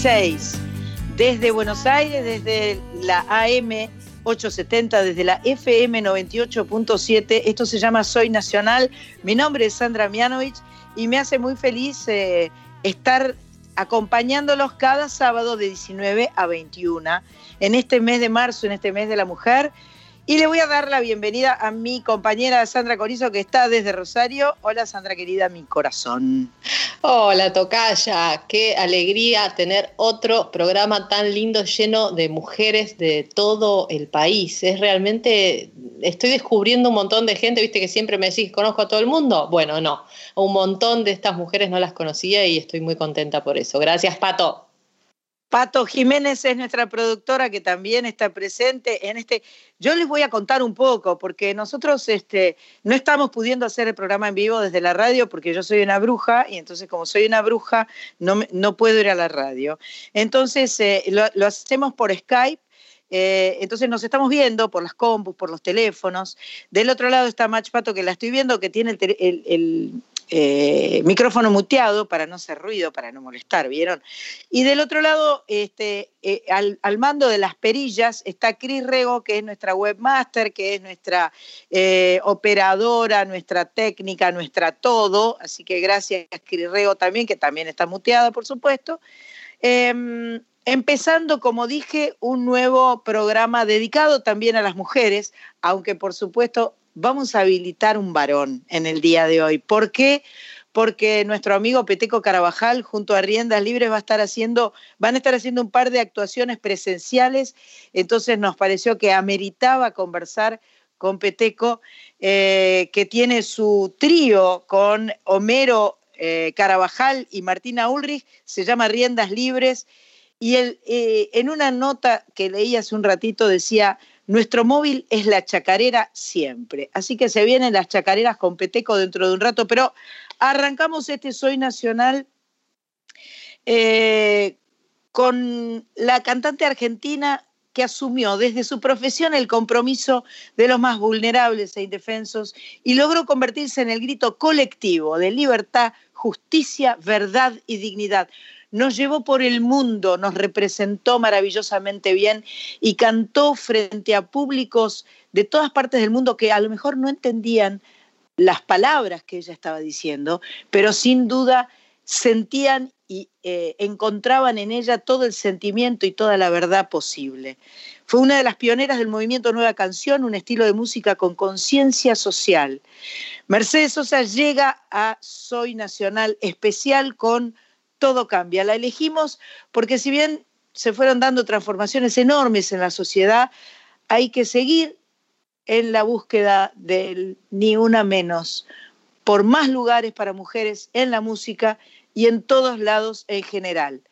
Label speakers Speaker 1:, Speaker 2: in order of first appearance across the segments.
Speaker 1: 196 desde Buenos Aires, desde la AM 870, desde la FM 98.7. Esto se llama Soy Nacional. Mi nombre es Sandra Mianovich y me hace muy feliz eh, estar acompañándolos cada sábado de 19 a 21 en este mes de marzo, en este mes de la mujer. Y le voy a dar la bienvenida a mi compañera Sandra Corizo, que está desde Rosario. Hola Sandra, querida, mi corazón.
Speaker 2: Hola Tocaya, qué alegría tener otro programa tan lindo lleno de mujeres de todo el país. Es realmente, estoy descubriendo un montón de gente, viste que siempre me decís, conozco a todo el mundo. Bueno, no, un montón de estas mujeres no las conocía y estoy muy contenta por eso. Gracias, Pato.
Speaker 1: Pato Jiménez es nuestra productora que también está presente en este. Yo les voy a contar un poco, porque nosotros este, no estamos pudiendo hacer el programa en vivo desde la radio, porque yo soy una bruja, y entonces, como soy una bruja, no, no puedo ir a la radio. Entonces, eh, lo, hacemos por Skype. Eh, entonces nos estamos viendo por las compus, por los teléfonos. Del otro lado está Match Pato, que la estoy viendo, que tiene el, eh, micrófono muteado para no hacer ruido, para no molestar, ¿vieron? Y del otro lado, este, eh, al, mando de las perillas está Cris Rego, que es nuestra webmaster, que es nuestra eh, operadora, nuestra técnica, nuestra todo. Así que gracias, Cris Rego también, que también está muteada, por supuesto. Em, empezando, como dije, un nuevo programa dedicado también a las mujeres, aunque por supuesto vamos a habilitar un varón en el día de hoy. ¿Por qué? Porque nuestro amigo Peteco Carabajal, junto a Riendas Libres, va a estar haciendo, van a estar haciendo un par de actuaciones presenciales. Entonces nos pareció que ameritaba conversar con Peteco, eh, que tiene su trío con Homero eh, Carabajal y Martina Ulrich, se llama Riendas Libres. Y él, eh, en una nota que leí hace un ratito decía, nuestro móvil es la chacarera siempre. Así que se vienen las chacareras con Peteco dentro de un rato, pero arrancamos este Soy Nacional eh, con la cantante argentina que asumió desde su profesión el compromiso de los más vulnerables e indefensos y logró convertirse en el grito colectivo de libertad, justicia, verdad y dignidad nos llevó por el mundo, nos representó maravillosamente bien y cantó frente a públicos de todas partes del mundo que a lo mejor no entendían las palabras que ella estaba diciendo, pero sin duda sentían y eh, encontraban en ella todo el sentimiento y toda la verdad posible. Fue una de las pioneras del movimiento Nueva Canción, un estilo de música con conciencia social. Mercedes Sosa llega a Soy Nacional especial con todo cambia. La elegimos porque si bien se fueron dando transformaciones enormes en la sociedad, hay que seguir en la búsqueda del ni una menos, por más lugares para mujeres en la música y en todos lados en general.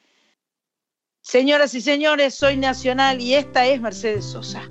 Speaker 1: Señoras y señores, soy Nacional y esta es Mercedes Sosa.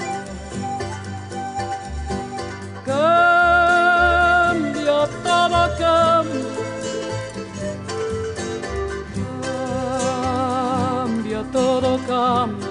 Speaker 3: Cambia todo, cambia.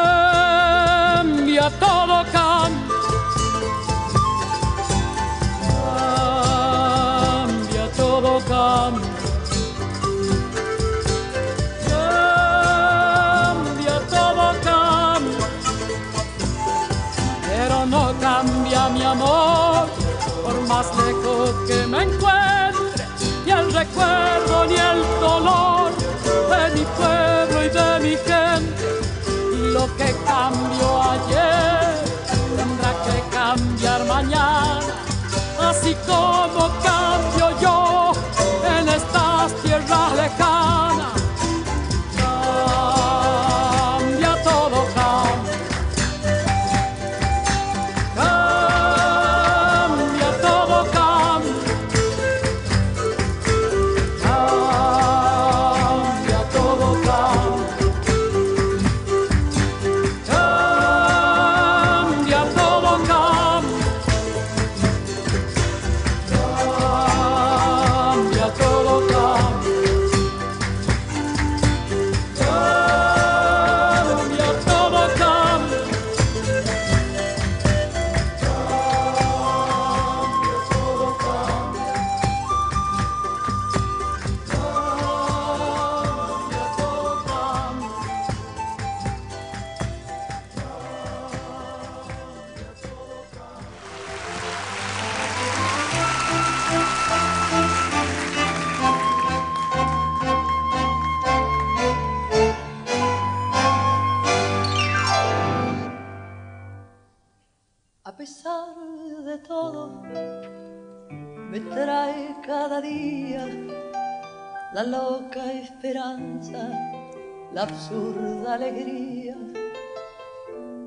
Speaker 3: todo cambia. Todo cambia. Todo cambia. Pero no cambia mi amor, por más lejos que me encuentre, ni el recuerdo ni el dolor de mi pueblo y de mi que cambió ayer tendrá que cambiar mañana, así como cambio yo en estas tierras lejanas.
Speaker 4: La absurda alegría,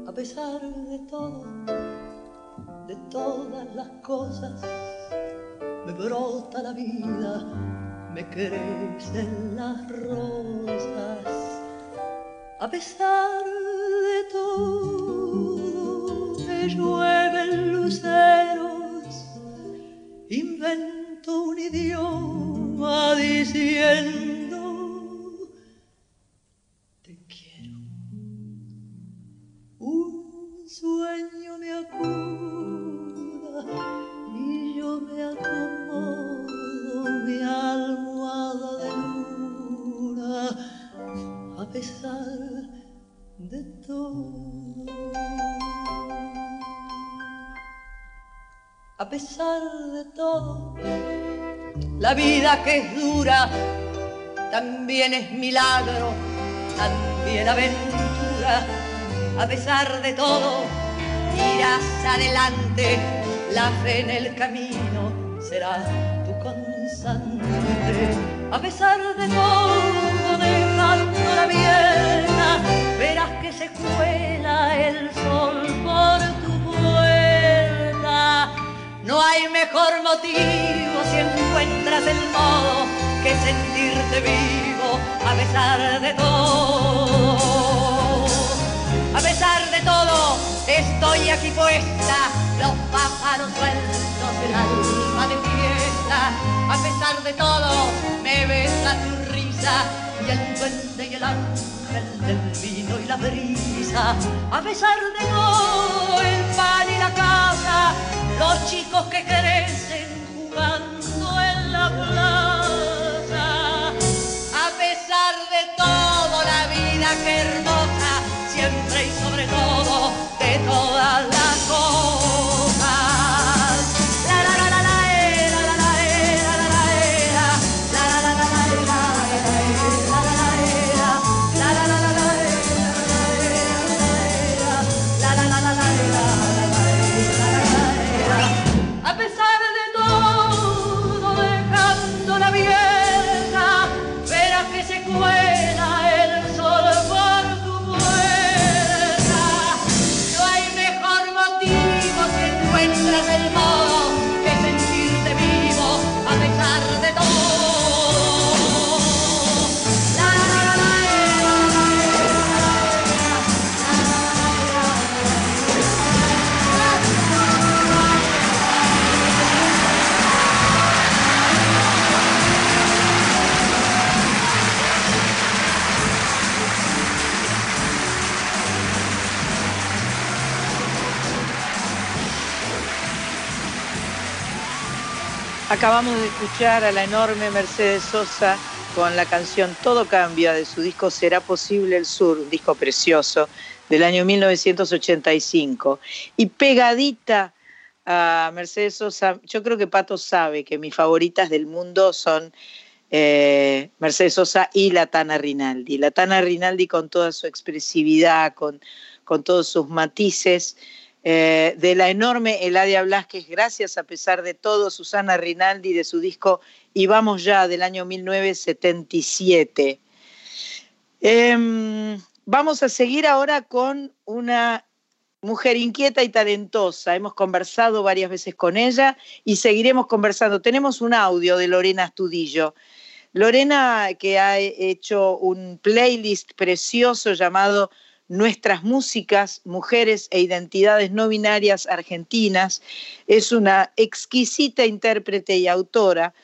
Speaker 4: a pesar de todo, de todas las cosas, me brota la vida, me crecen las rosas, a pesar de todo, me llueven luceros, invento un idioma pesar de todo, la vida que es dura también es milagro, también aventura. A pesar de todo, irás adelante, la fe en el camino será tu constante. a pesar de todo, dejando la No hay mejor motivo si encuentras el modo que sentirte vivo a pesar de todo. A pesar de todo, estoy aquí puesta, los pájaros sueltos, el alma de fiesta. A pesar de todo, me besa tu risa y el duende y el ángel del vino y la brisa. A pesar de todo, el pan y la casa, los chicos que crecen jugando en la plaza. A pesar de todo, la vida que hermosa,
Speaker 1: Acabamos de escuchar a la enorme Mercedes Sosa con la canción Todo cambia de su disco Será posible el sur, un disco precioso del año 1985. Y pegadita a Mercedes Sosa, yo creo que Pato sabe que mis favoritas del mundo son eh, Mercedes Sosa y la Tana Rinaldi. La Tana Rinaldi con toda su expresividad, con, con todos sus matices, eh, de la enorme Eladia Blasquez, gracias a pesar de todo, Susana Rinaldi de su disco Y vamos ya del año 1977. Em, vamos a seguir ahora con una mujer inquieta y talentosa. Hemos conversado varias veces con ella y seguiremos conversando. Tenemos un audio de Lorena Astudillo. Lorena que ha hecho un playlist precioso llamado Nuestras músicas, mujeres e identidades no binarias argentinas. Es una exquisita intérprete y autora.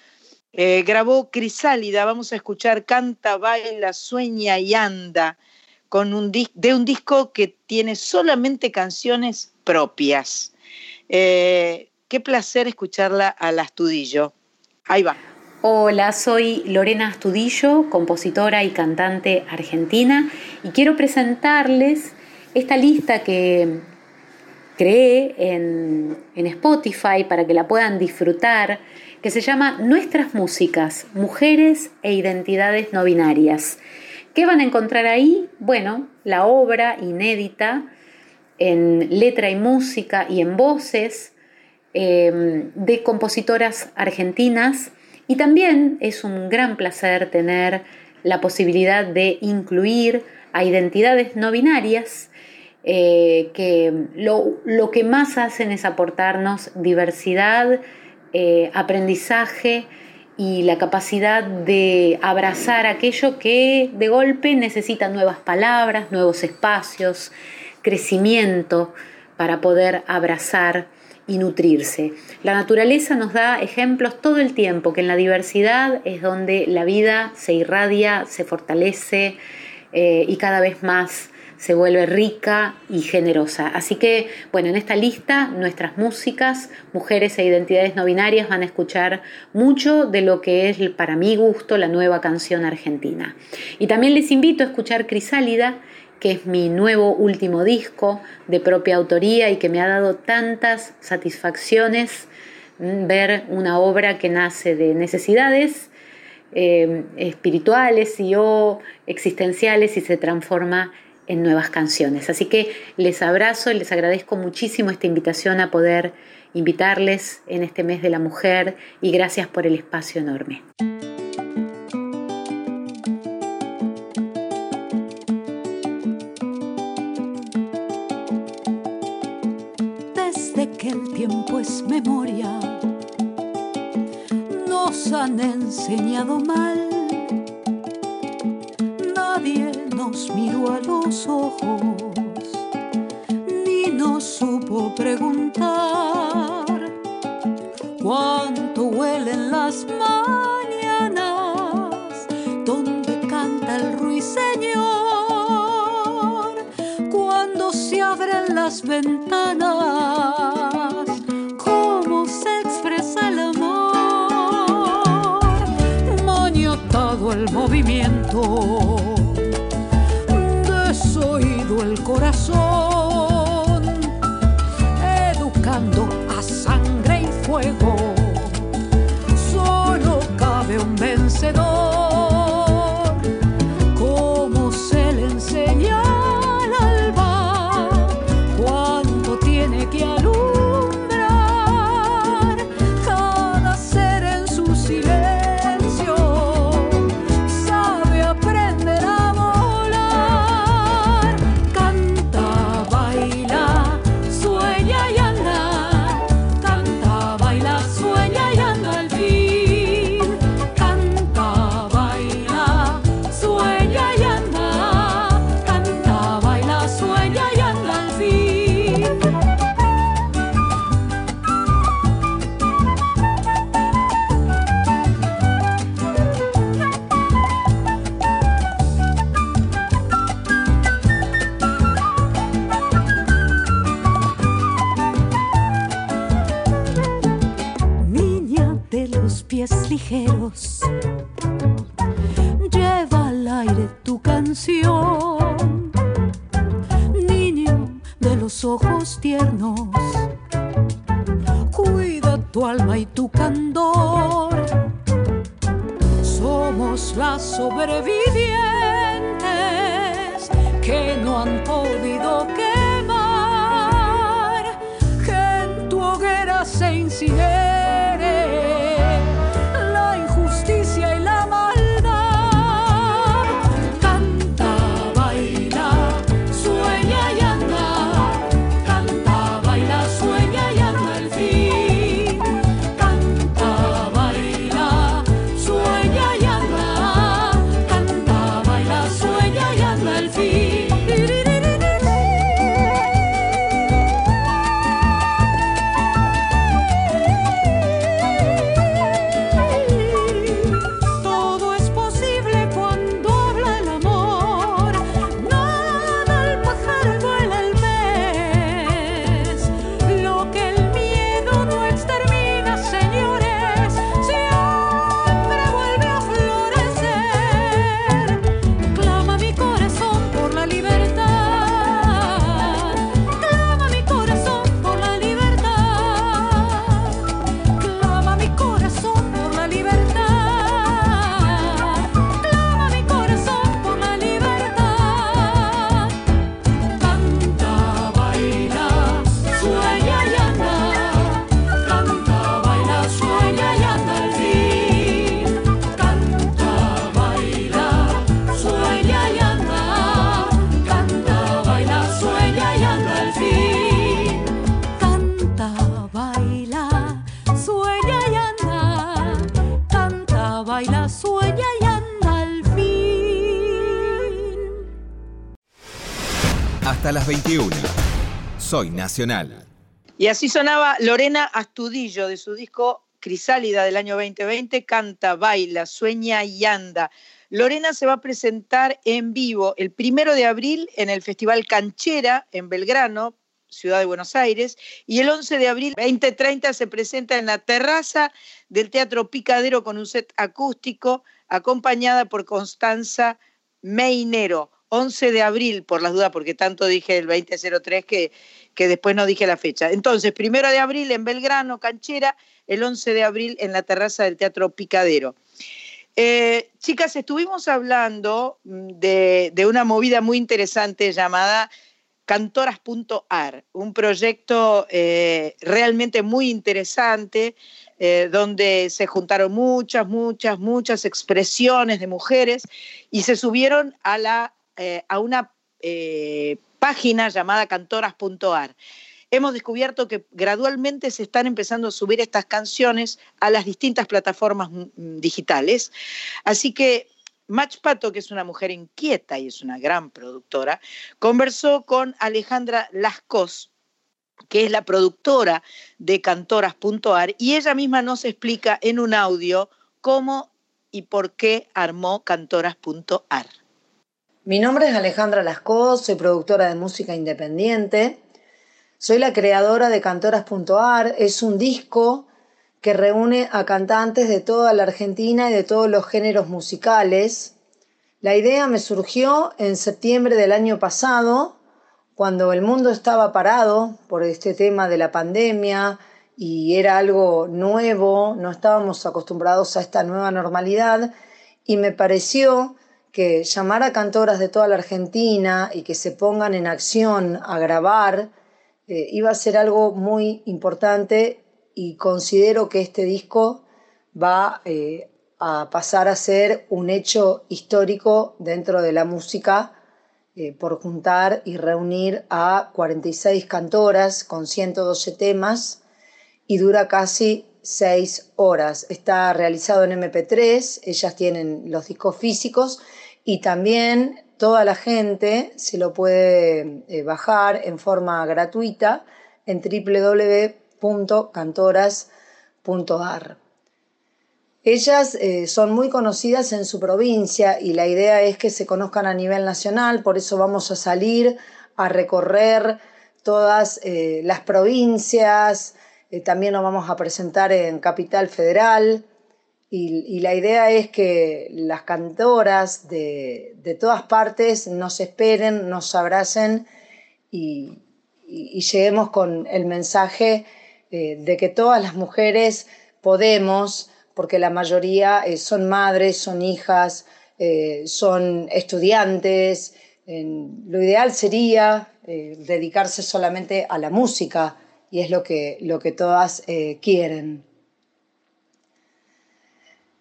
Speaker 1: Eh, grabó Crisálida, vamos a escuchar Canta, Baila, Sueña y Anda, con un de un disco que tiene solamente canciones propias. Eh, qué placer escucharla al Astudillo. Ahí va.
Speaker 5: Hola, soy Lorena Astudillo, compositora y cantante argentina, y quiero presentarles esta lista que creé en, Spotify para que la puedan disfrutar, que se llama Nuestras Músicas, Mujeres e Identidades No Binarias. ¿Qué van a encontrar ahí? Bueno, la obra inédita en letra y música y en voces eh, de compositoras argentinas y también es un gran placer tener la posibilidad de incluir a identidades no binarias eh, que lo, lo, que más hacen es aportarnos diversidad, eh, aprendizaje y la capacidad de abrazar aquello que de golpe necesita nuevas palabras, nuevos espacios, crecimiento para poder abrazar y nutrirse. La naturaleza nos da ejemplos todo el tiempo, que en la diversidad es donde la vida se irradia, se fortalece eh, y cada vez más se vuelve rica y generosa. Así que, bueno, en esta lista nuestras músicas, mujeres e identidades no binarias van a escuchar mucho de lo que es, para mi gusto, la nueva canción argentina. Y también les invito a escuchar Crisálida, que es mi nuevo último disco de propia autoría y que me ha dado tantas satisfacciones ver una obra que nace de necesidades eh, espirituales y o existenciales y se transforma en nuevas canciones. Así que les abrazo y les agradezco muchísimo esta invitación a poder invitarles en este mes de la mujer y gracias por el espacio enorme.
Speaker 6: Que el tiempo es memoria. Nos han enseñado mal. Nadie nos miró a los ojos, ni nos supo preguntar cuánto huelen las mañanas las ventanas cómo se expresa el amor maniatado el movimiento
Speaker 7: Hasta las 21. Soy Nacional.
Speaker 1: Y así sonaba Lorena Astudillo de su disco Crisálida del año 2020, canta, baila, sueña y anda. Lorena se va a presentar en vivo el primero de abril en el Festival Canchera en Belgrano, Ciudad de Buenos Aires, y el 11 de abril 2030 se presenta en la terraza del Teatro Picadero con un set acústico, acompañada por Constanza Meinero. 11 de abril, por las dudas, porque tanto dije el 2003 que, que después no dije la fecha. Entonces, primero de abril en Belgrano, Canchera, el 11 de abril en la terraza del Teatro Picadero. Eh, chicas, estuvimos hablando mm, de, de una movida muy interesante llamada cantoras.ar, un proyecto eh, realmente muy interesante eh, donde se juntaron muchas, muchas, muchas expresiones de mujeres y se subieron a, la, eh, a una eh, página llamada cantoras.ar. hemos descubierto que gradualmente se están empezando a subir estas canciones a las distintas plataformas mm, digitales. Así que Mach Pato, que es una mujer inquieta y es una gran productora, conversó con Alejandra Lascos, que es la productora de Cantoras.ar, y ella misma nos explica en un audio cómo y por qué armó Cantoras.ar.
Speaker 8: Mi nombre es Alejandra Lascos, soy productora de música independiente. Soy la creadora de Cantoras.ar. Es un disco que reúne a cantantes de toda la Argentina y de todos los géneros musicales. La idea me surgió en septiembre del año pasado, cuando el mundo estaba parado por este tema de la pandemia y era algo nuevo, no estábamos acostumbrados a esta nueva normalidad y me pareció que llamar a cantoras de toda la Argentina y que se pongan en acción a grabar eh, iba a ser algo muy importante y considero que este disco va eh, a pasar a ser un hecho histórico dentro de la música eh, por juntar y reunir a 46 cantoras con 112 temas y dura casi 6 horas. Está realizado en MP3, ellas tienen los discos físicos y también toda la gente se lo puede eh, bajar en forma gratuita en www.cantoras.ar. Ellas eh, son muy conocidas en su provincia y la idea es que se conozcan a nivel nacional, por eso vamos a salir a recorrer todas eh, las provincias, también nos vamos a presentar en Capital Federal, y, la idea es que las cantoras de, todas partes nos esperen, nos abracen y, lleguemos con el mensaje eh, de que todas las mujeres podemos, porque la mayoría eh, son madres, son hijas, eh, son estudiantes. lo ideal sería dedicarse solamente a la música y es lo que, lo que todas quieren.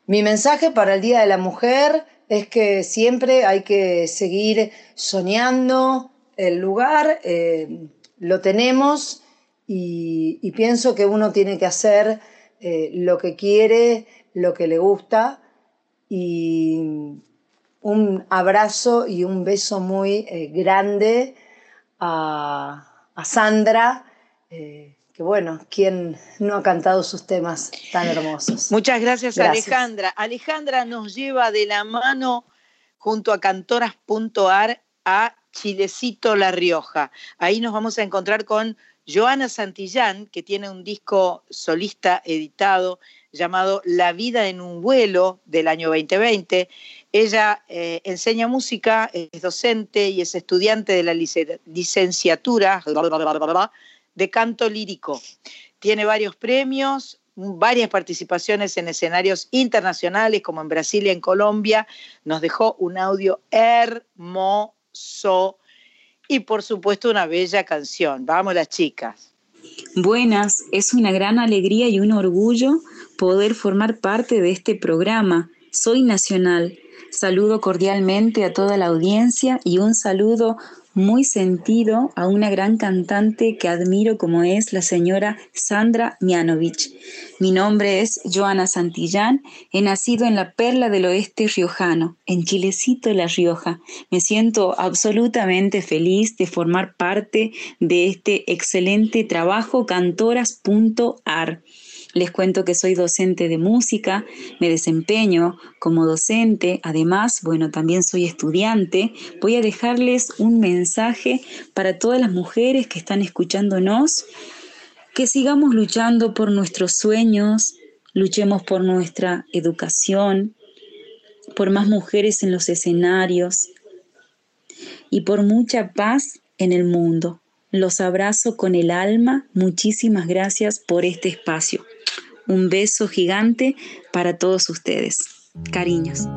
Speaker 8: Mi mensaje para el Día de la Mujer es que siempre hay que seguir soñando, el lugar eh, lo tenemos y, pienso que uno tiene que hacer eh, lo que quiere, lo que le gusta y un abrazo y un beso muy eh, grande a, Sandra que bueno, ¿quién no ha cantado sus temas tan hermosos?
Speaker 1: Muchas gracias, Alejandra. Alejandra nos lleva de la mano junto a cantoras.ar a Chilecito La Rioja. Ahí nos vamos a encontrar con Joana Santillán, que tiene un disco solista editado llamado La vida en un vuelo del año 2020. Ella eh, enseña música, es docente y es estudiante de la licenciatura de canto lírico. Tiene varios premios, varias participaciones en escenarios internacionales como en Brasil y en Colombia. Nos dejó un audio hermoso y por supuesto una bella canción. Vamos las chicas.
Speaker 9: Buenas, es una gran alegría y un orgullo poder formar parte de este programa. Soy Nacional. Saludo cordialmente a toda la audiencia y un saludo muy sentido a una gran cantante que admiro como es la señora Sandra Mianovich. Mi nombre es Joana Santillán, he nacido en la perla del oeste riojano, en Chilecito, La Rioja. Me siento absolutamente feliz de formar parte de este excelente trabajo cantoras.ar. Les cuento que soy docente de música, me desempeño como docente, además, bueno, también soy estudiante. Voy a dejarles un mensaje para todas las mujeres que están escuchándonos, que sigamos luchando por nuestros sueños, luchemos por nuestra educación, por más mujeres en los escenarios y por mucha paz en el mundo. Los abrazo con el alma. Muchísimas gracias por este espacio. Un beso gigante para todos ustedes. Cariños.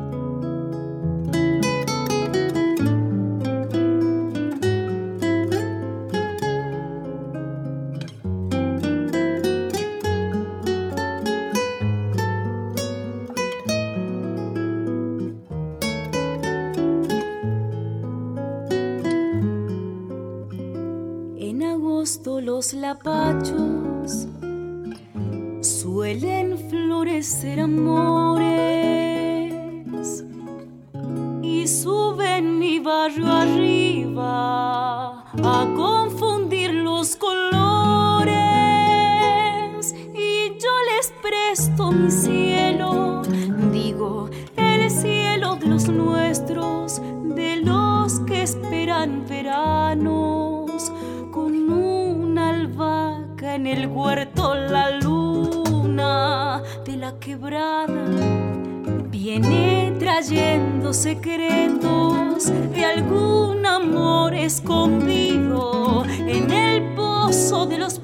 Speaker 6: arriba, yo arriba, a confundir los colores. Y yo les presto mi cielo, digo, el cielo de los nuestros, de los que esperan veranos, con una albahaca en el huerto, la luna de la quebrada viene trayendo secretos de algún amor escondido en el pozo de los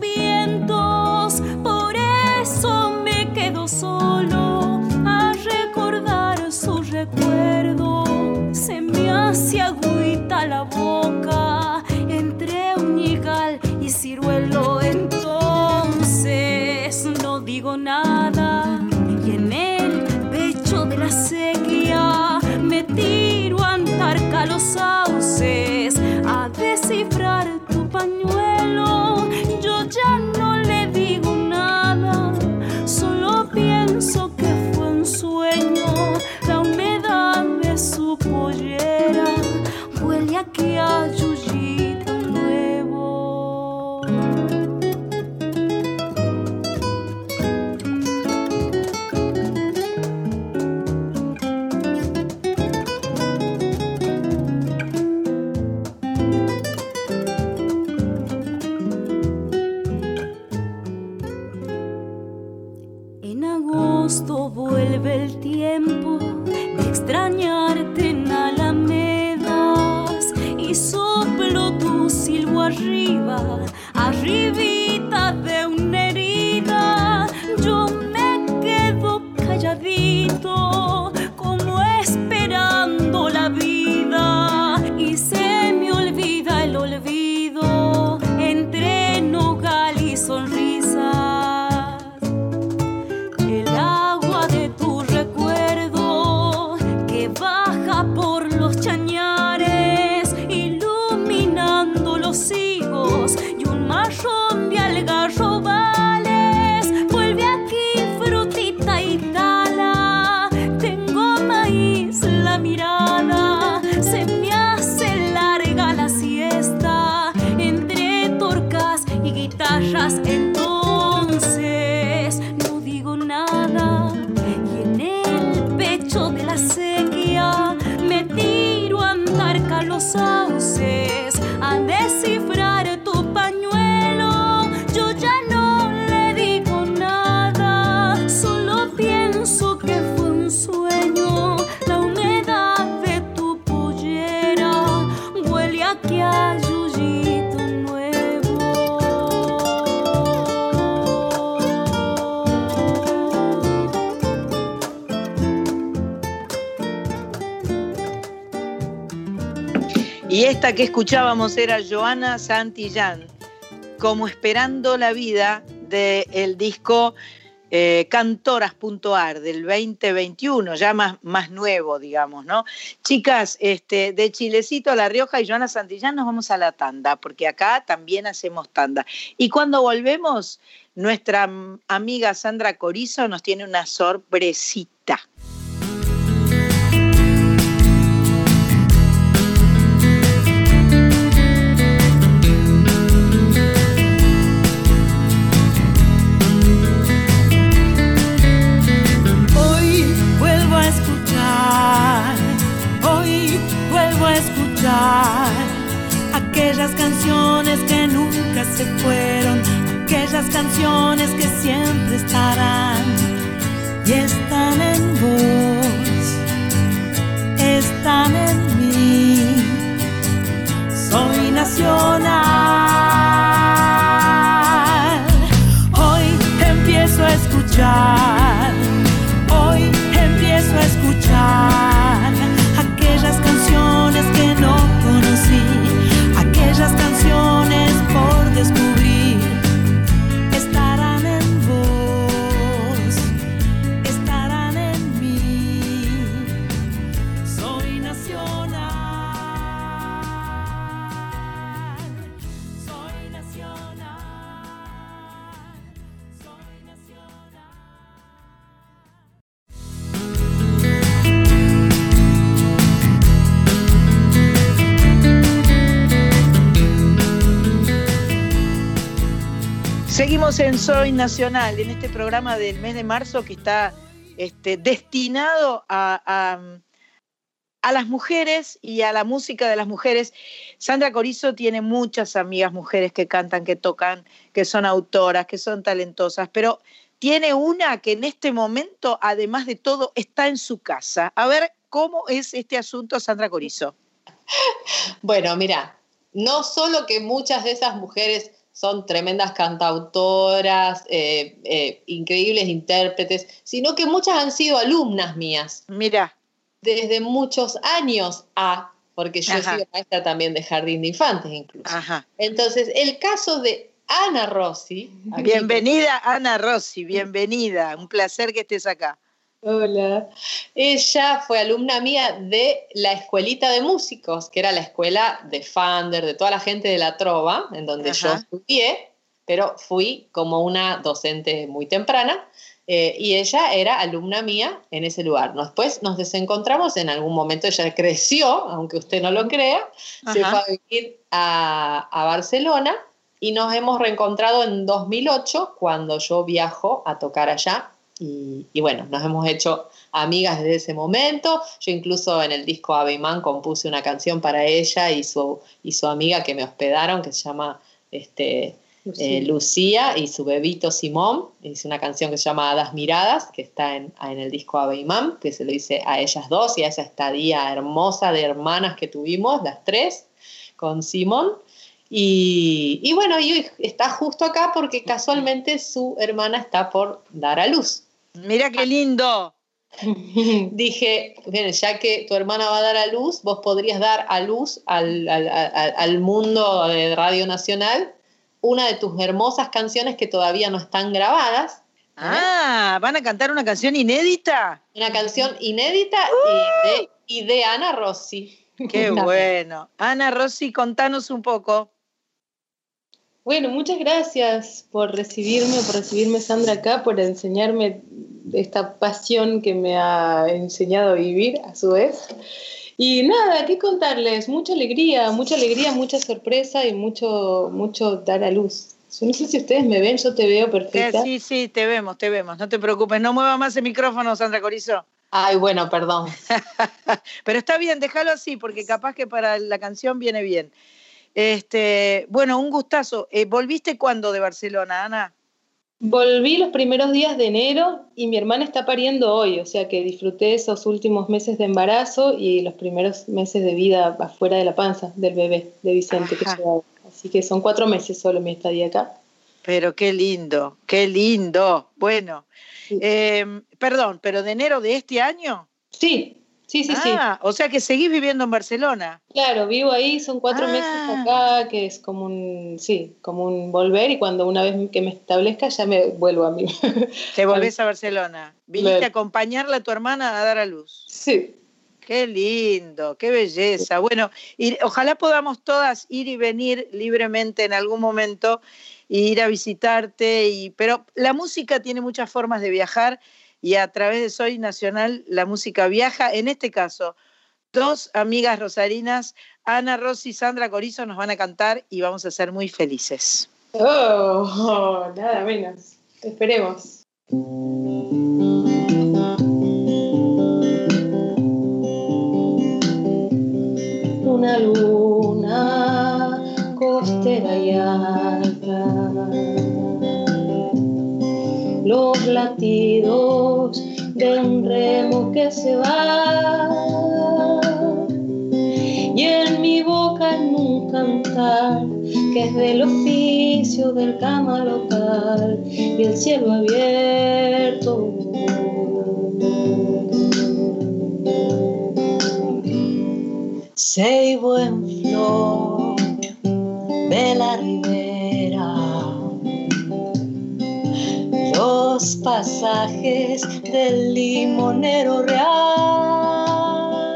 Speaker 1: Y esta que escuchábamos era Joana Santillán, como esperando la vida del disco eh, cantoras.ar del 2021, ya más, más nuevo, digamos, ¿no? Chicas, este, de Chilecito a La Rioja y Joana Santillán nos vamos a la tanda, porque acá también hacemos tanda. Y cuando volvemos, nuestra amiga Sandra Corizo nos tiene una sorpresita. Seguimos en Soy Nacional, en este programa del mes de marzo que está este, destinado a, a, las mujeres y a la música de las mujeres. Sandra Corizo tiene muchas amigas mujeres que cantan, que tocan, que son autoras, que son talentosas, pero tiene una que en este momento, además de todo, está en su casa. A ver, ¿cómo es este asunto, Sandra Corizo?
Speaker 2: Bueno, mira, no solo que muchas de esas mujeres son tremendas cantautoras, eh, eh, increíbles intérpretes, sino que muchas han sido alumnas mías.
Speaker 1: Mira.
Speaker 2: Desde muchos años a, porque yo he sido maestra también de jardín de infantes incluso. Entonces, el caso de Ana Rossi.
Speaker 1: Bienvenida, Ana Rossi, bienvenida. Un placer que estés acá.
Speaker 2: Hola. Ella fue alumna mía de la escuelita de músicos, que era la escuela de Fander, de toda la gente de la trova, en donde yo estudié, pero fui como una docente muy temprana. Eh, y ella era alumna mía en ese lugar. Después nos desencontramos, en algún momento ella creció, aunque usted no lo crea, se fue a vivir a, a Barcelona y nos hemos reencontrado en 2008 cuando yo viajo a tocar allá y, bueno, nos hemos hecho amigas desde ese momento. Yo incluso en el disco Abeimán compuse una canción para ella y su, y su amiga que me hospedaron, que se llama este, eh, Lucía. y su bebito Simón. Hice una canción que se llama Hadas Miradas, que está en, en el disco Abeimán, que se lo hice a ellas dos y a esa estadía hermosa de hermanas que tuvimos, las tres, con Simón. Y, y, bueno, y está justo acá porque casualmente su hermana está por dar a luz.
Speaker 1: Mira qué lindo.
Speaker 2: Dije, bien, ya que tu hermana va a dar a luz, vos podrías dar a luz al, mundo de Radio Nacional una de tus hermosas canciones que todavía no están grabadas.
Speaker 1: ¿eh? Ah, ¿van a cantar una canción inédita?
Speaker 2: Una canción inédita y, de, Ana Rossi.
Speaker 1: Qué bueno. Ana Rossi, contanos un poco.
Speaker 10: Bueno, muchas gracias por recibirme, por recibirme Sandra acá, por enseñarme esta pasión que me ha enseñado a vivir a su vez. Y nada, ¿qué contarles? Mucha alegría, mucha alegría, mucha sorpresa y mucho, mucho dar a luz. Yo no sé si ustedes me ven, yo te veo perfecta.
Speaker 1: Sí, sí, te vemos, te vemos, no te preocupes. No mueva más el micrófono, Sandra Corizo.
Speaker 2: Ay, bueno, perdón.
Speaker 1: Pero está bien, déjalo así, porque capaz que para la canción viene bien. Este, bueno, un gustazo. Eh, ¿Volviste cuándo de Barcelona, Ana?
Speaker 10: Volví los primeros días de enero y mi hermana está pariendo hoy, o sea que disfruté esos últimos meses de embarazo y los primeros meses de vida afuera de la panza del bebé de Vicente. Que Así que son cuatro meses solo mi estadía acá.
Speaker 1: Pero qué lindo, qué lindo. Bueno, em, perdón, pero de enero de este año.
Speaker 10: Sí, Sí, sí, sí.
Speaker 1: Ah, o sea que seguís viviendo en Barcelona.
Speaker 10: Claro, vivo ahí, son cuatro meses ah. acá, que es como un, sí, como un volver y cuando una vez que me establezca ya me vuelvo a mí.
Speaker 1: Te volvés a Barcelona. Viniste a acompañarla a tu hermana a dar a luz.
Speaker 10: Sí.
Speaker 1: Qué lindo, qué belleza. Bueno, y ojalá podamos todas ir y venir libremente en algún momento e ir a visitarte. Y, pero la música tiene muchas formas de viajar y a través de Soy Nacional la música viaja. En este caso, dos amigas rosarinas, Ana Rossi y Sandra Corizo, nos van a cantar y vamos a ser muy felices.
Speaker 10: Oh, nada menos. Esperemos. Una luna costera latidos de un remo que se va. Y en mi boca en un cantar que es del oficio del cama local y el cielo abierto. Sei buen flor de los pasajes del limonero real,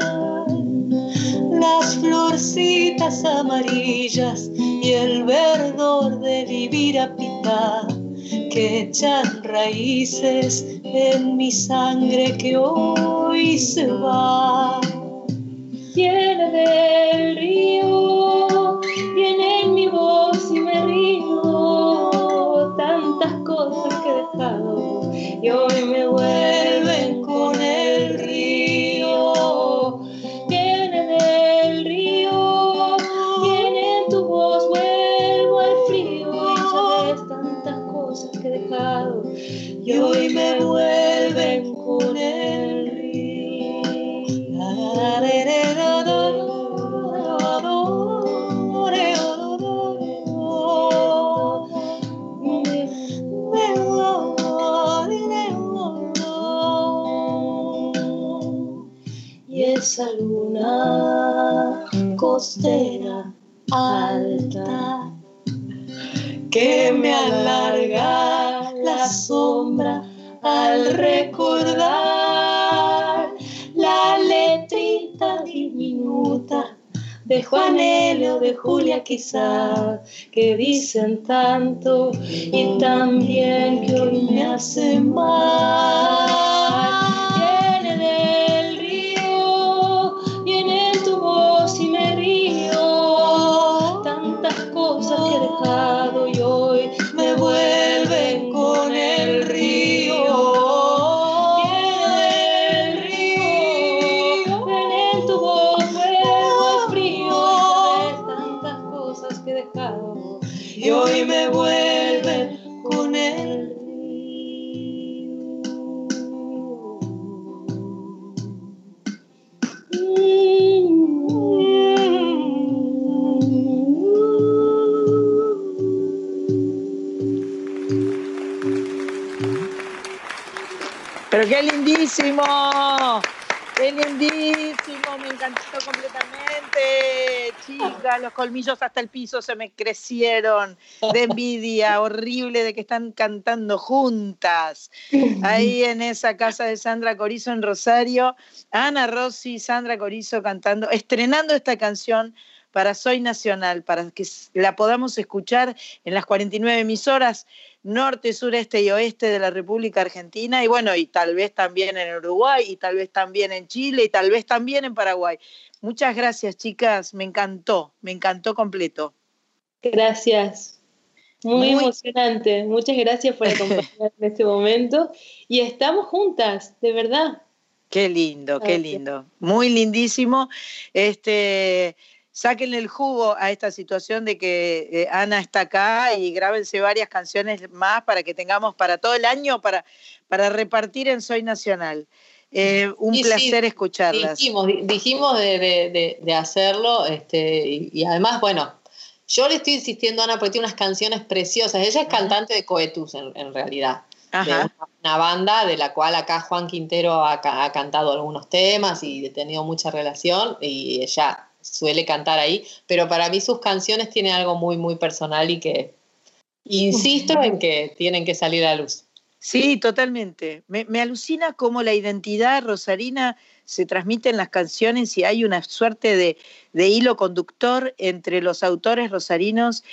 Speaker 10: las florcitas amarillas y el verdor de vivir a pitá que echan raíces en mi sangre que hoy se va. Viene del río, You're in my world. Costera alta que me alarga la sombra al recordar la letrita diminuta de Juanelo, de Julia quizá, que dicen tanto y también que hoy me hace mal.
Speaker 1: Lindísimo, qué lindísimo, me encantó completamente. Chicas, los colmillos hasta el piso se me crecieron de envidia horrible de que están cantando juntas. Ahí en esa casa de Sandra Corizo en Rosario, Ana Rossi Sandra Corizo cantando, estrenando esta canción para Soy Nacional, para que la podamos escuchar en las 49 emisoras norte, sureste y oeste de la República Argentina y bueno, y tal vez también en Uruguay y tal vez también en Chile y tal vez también en Paraguay. Muchas gracias, chicas, me encantó, me encantó completo.
Speaker 10: Gracias. Muy,
Speaker 1: Muy-
Speaker 10: emocionante. Muchas gracias por acompañarme en este momento. Y estamos juntas, de verdad.
Speaker 1: Qué lindo, qué lindo. Muy lindísimo. Este, sáquenle el jugo a esta situación de que eh, Ana está acá y grábense varias canciones más para que tengamos para todo el año para, para repartir en Soy Nacional. Eh, un
Speaker 2: Sí, sí,
Speaker 1: placer escucharlas.
Speaker 2: Dijimos, di- dijimos de, de- de- hacerlo, este, y, y además, bueno, yo le estoy insistiendo a Ana porque tiene unas canciones preciosas. Ella es cantante de Coetus, en, en realidad. De
Speaker 1: Ajá.
Speaker 2: una, una banda de la cual acá Juan Quintero ha, ha cantado algunos temas y he tenido mucha relación y ella suele cantar ahí, pero para mí sus canciones tienen algo muy, muy personal y que insisto en que tienen que salir a luz.
Speaker 1: Sí, totalmente. Me, me alucina cómo la identidad rosarina se transmite en las canciones y hay una suerte de, de hilo conductor entre los autores rosarinos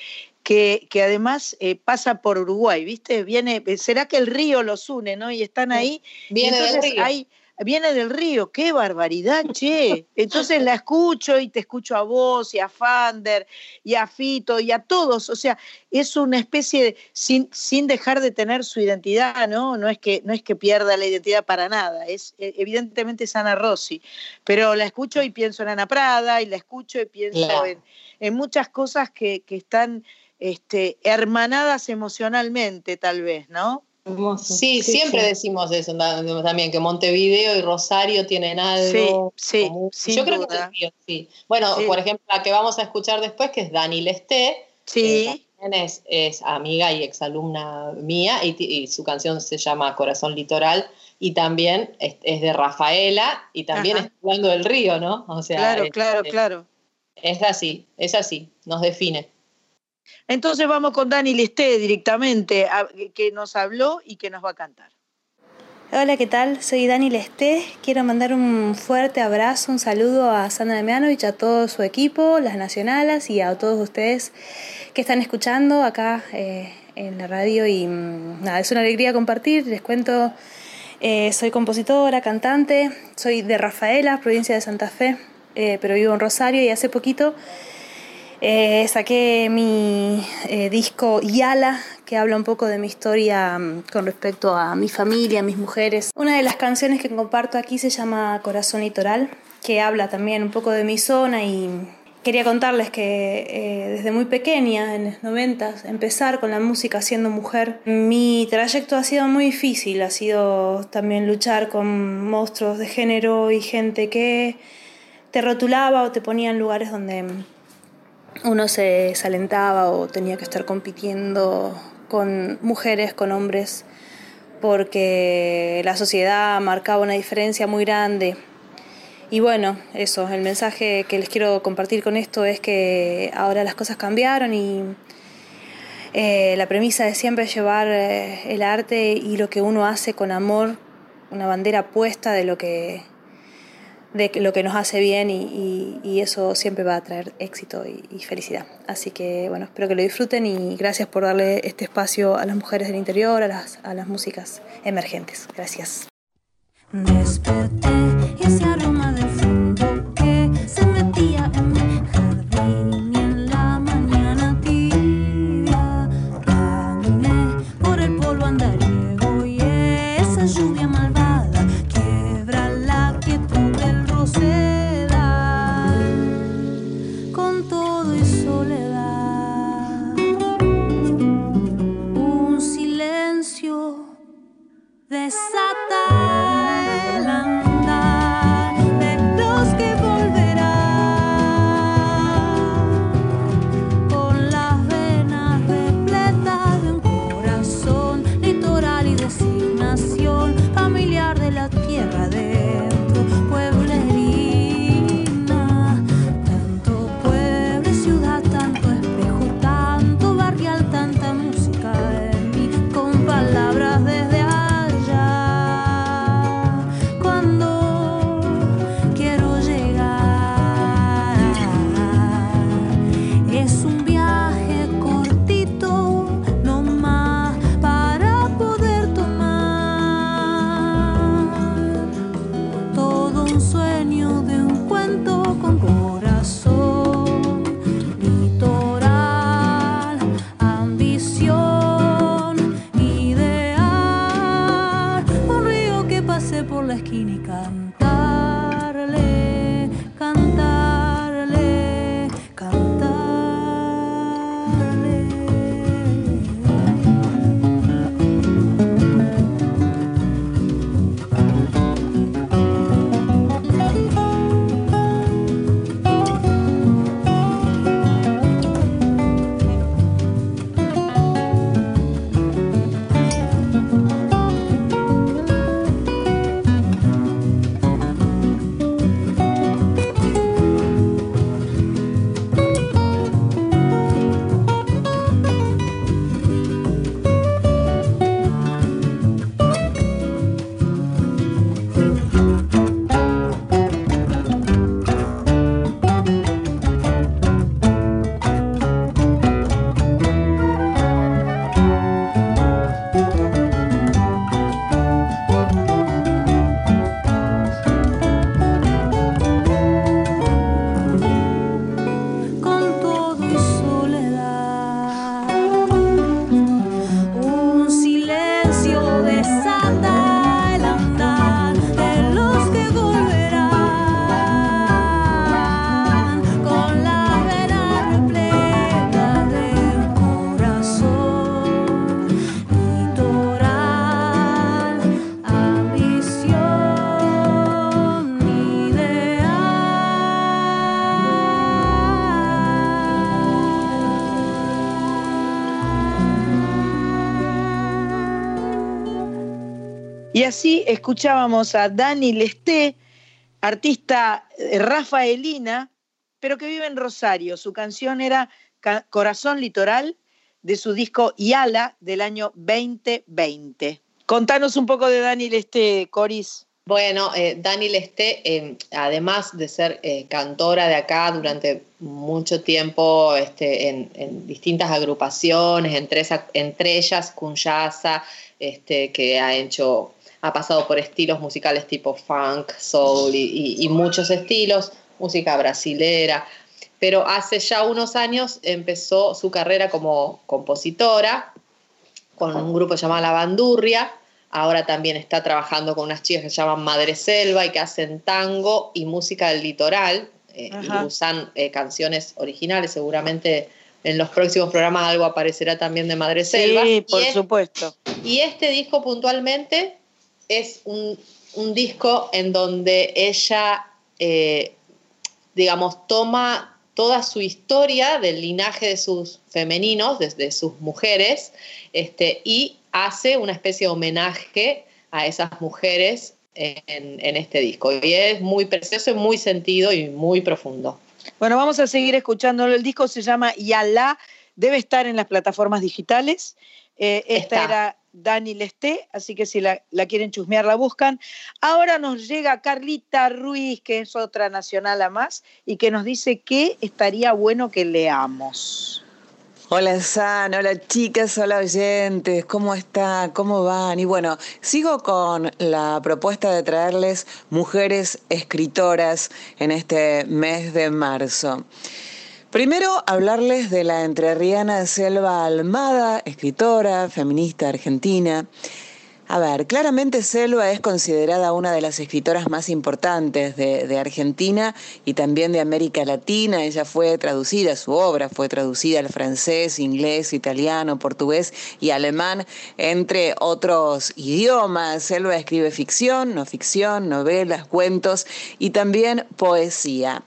Speaker 1: que, que además eh, pasa por Uruguay, ¿viste? Viene, será que el río los une, ¿no? Y están ahí. y
Speaker 2: Viene del
Speaker 1: entonces
Speaker 2: río.
Speaker 1: hay- viene del río, qué barbaridad, che. Entonces la escucho y te escucho a vos y a Fander y a Fito y a todos. O sea, es una especie de, sin, sin dejar de tener su identidad, ¿no? No es que, no es que pierda la identidad para nada. Es, eh, evidentemente es Ana Rossi. Pero la escucho y pienso en Ana Prada y la escucho y pienso
Speaker 2: Claro.
Speaker 1: en, en muchas cosas que, que están este, hermanadas emocionalmente, tal vez, ¿no?
Speaker 10: Hermoso.
Speaker 2: Sí, siempre
Speaker 10: sí.
Speaker 2: decimos eso también, que Montevideo y Rosario tienen algo.
Speaker 1: Sí, sí, sin
Speaker 2: Yo creo que río, sí. Bueno,
Speaker 1: Sí.
Speaker 2: por ejemplo, la que vamos a escuchar después, que es Dani Lesté,
Speaker 1: Sí.
Speaker 2: también es, es amiga y exalumna mía, y, su canción se llama Corazón Litoral, y también es, es de Rafaela, y también
Speaker 1: Ajá.
Speaker 2: está hablando del río, ¿no? O sea,
Speaker 1: claro,
Speaker 2: es,
Speaker 1: claro,
Speaker 2: es-
Speaker 1: claro.
Speaker 2: es así, es así, nos define.
Speaker 1: Entonces vamos con Dani Listé directamente, que nos habló y que nos va a cantar.
Speaker 11: Hola, ¿qué tal? Soy Dani Lesté. Quiero mandar un fuerte abrazo, un saludo a Sandra Demianovich, a todo su equipo, las nacionales y a todos ustedes que están escuchando acá eh, en la radio. Y mm, nada, es una alegría compartir. Les cuento, eh, soy compositora, cantante, soy de Rafaela, provincia de Santa Fe, eh, pero vivo en Rosario y hace poquito eh, saqué mi eh, disco Yala, que habla un poco de mi historia mm, con respecto a mi familia, a mis mujeres. Una de las canciones que comparto aquí se llama Corazón Litoral, que habla también un poco de mi zona y quería contarles que eh, desde muy pequeña, en los 90, empezar con la música siendo mujer, mi trayecto ha sido muy difícil, ha sido también luchar con monstruos de género y gente que te rotulaba o te ponía en lugares donde uno se desalentaba o tenía que estar compitiendo con mujeres, con hombres, porque la sociedad marcaba una diferencia muy grande. y bueno, eso, el mensaje que les quiero compartir con esto es que ahora las cosas cambiaron y eh, la premisa de siempre llevar eh, el arte y lo que uno hace con amor, una bandera puesta de lo que, de lo que nos hace bien y, eso siempre va a traer éxito y, felicidad. Así que bueno, espero que lo disfruten y gracias por darle este espacio a las mujeres del interior, a las, a las músicas emergentes. Gracias.
Speaker 6: Y Y
Speaker 1: así escuchábamos a Dani Lesté, artista eh, rafaelina, pero que vive en Rosario. Su canción era Corazón Litoral de su disco Yala del año 2020. Contanos un poco de Dani Lesté, Coris.
Speaker 2: Bueno, eh, Dani Lesté, em, además de ser eh, cantora de acá durante mucho tiempo este, en, distintas agrupaciones, entre, entre ellas Kunyasa, este, que ha hecho ha pasado por estilos musicales tipo funk, soul y, muchos estilos, música brasilera, pero hace ya unos años empezó su carrera como compositora con un grupo llamado La Bandurria, ahora también está trabajando con unas chicas que se llaman Madre Selva y que hacen tango y música del litoral, eh, y usan eh, canciones originales, seguramente en los próximos programas algo aparecerá también de Madre Selva.
Speaker 1: Sí, por supuesto.
Speaker 2: Y este disco puntualmente es un, disco en donde ella, eh, digamos, toma toda su historia del linaje de sus femeninos, desde sus mujeres, este, y hace una especie de homenaje a esas mujeres en, en este disco. Y es muy precioso, muy sentido y muy profundo.
Speaker 1: Bueno, vamos a seguir escuchándolo. El disco se llama Yalá, debe estar en las plataformas digitales. Eh, esta
Speaker 2: Está.
Speaker 1: era Dani Lesté, así que si la, quieren chusmear, la buscan. Ahora nos llega Carlita Ruiz, que es otra nacional a más, y que nos dice que estaría bueno que leamos.
Speaker 12: Hola San, hola chicas, hola oyentes, ¿cómo está? ¿Cómo van? Y bueno, sigo con la propuesta de traerles mujeres escritoras en este mes de marzo. Primero, hablarles de la entrerriana Selva Almada, escritora, feminista argentina. A ver, claramente Selva es considerada una de las escritoras más importantes de, de, Argentina y también de América Latina. Ella fue traducida, su obra fue traducida al francés, inglés, italiano, portugués y alemán, entre otros idiomas. Selva escribe ficción, no ficción, novelas, cuentos y también poesía.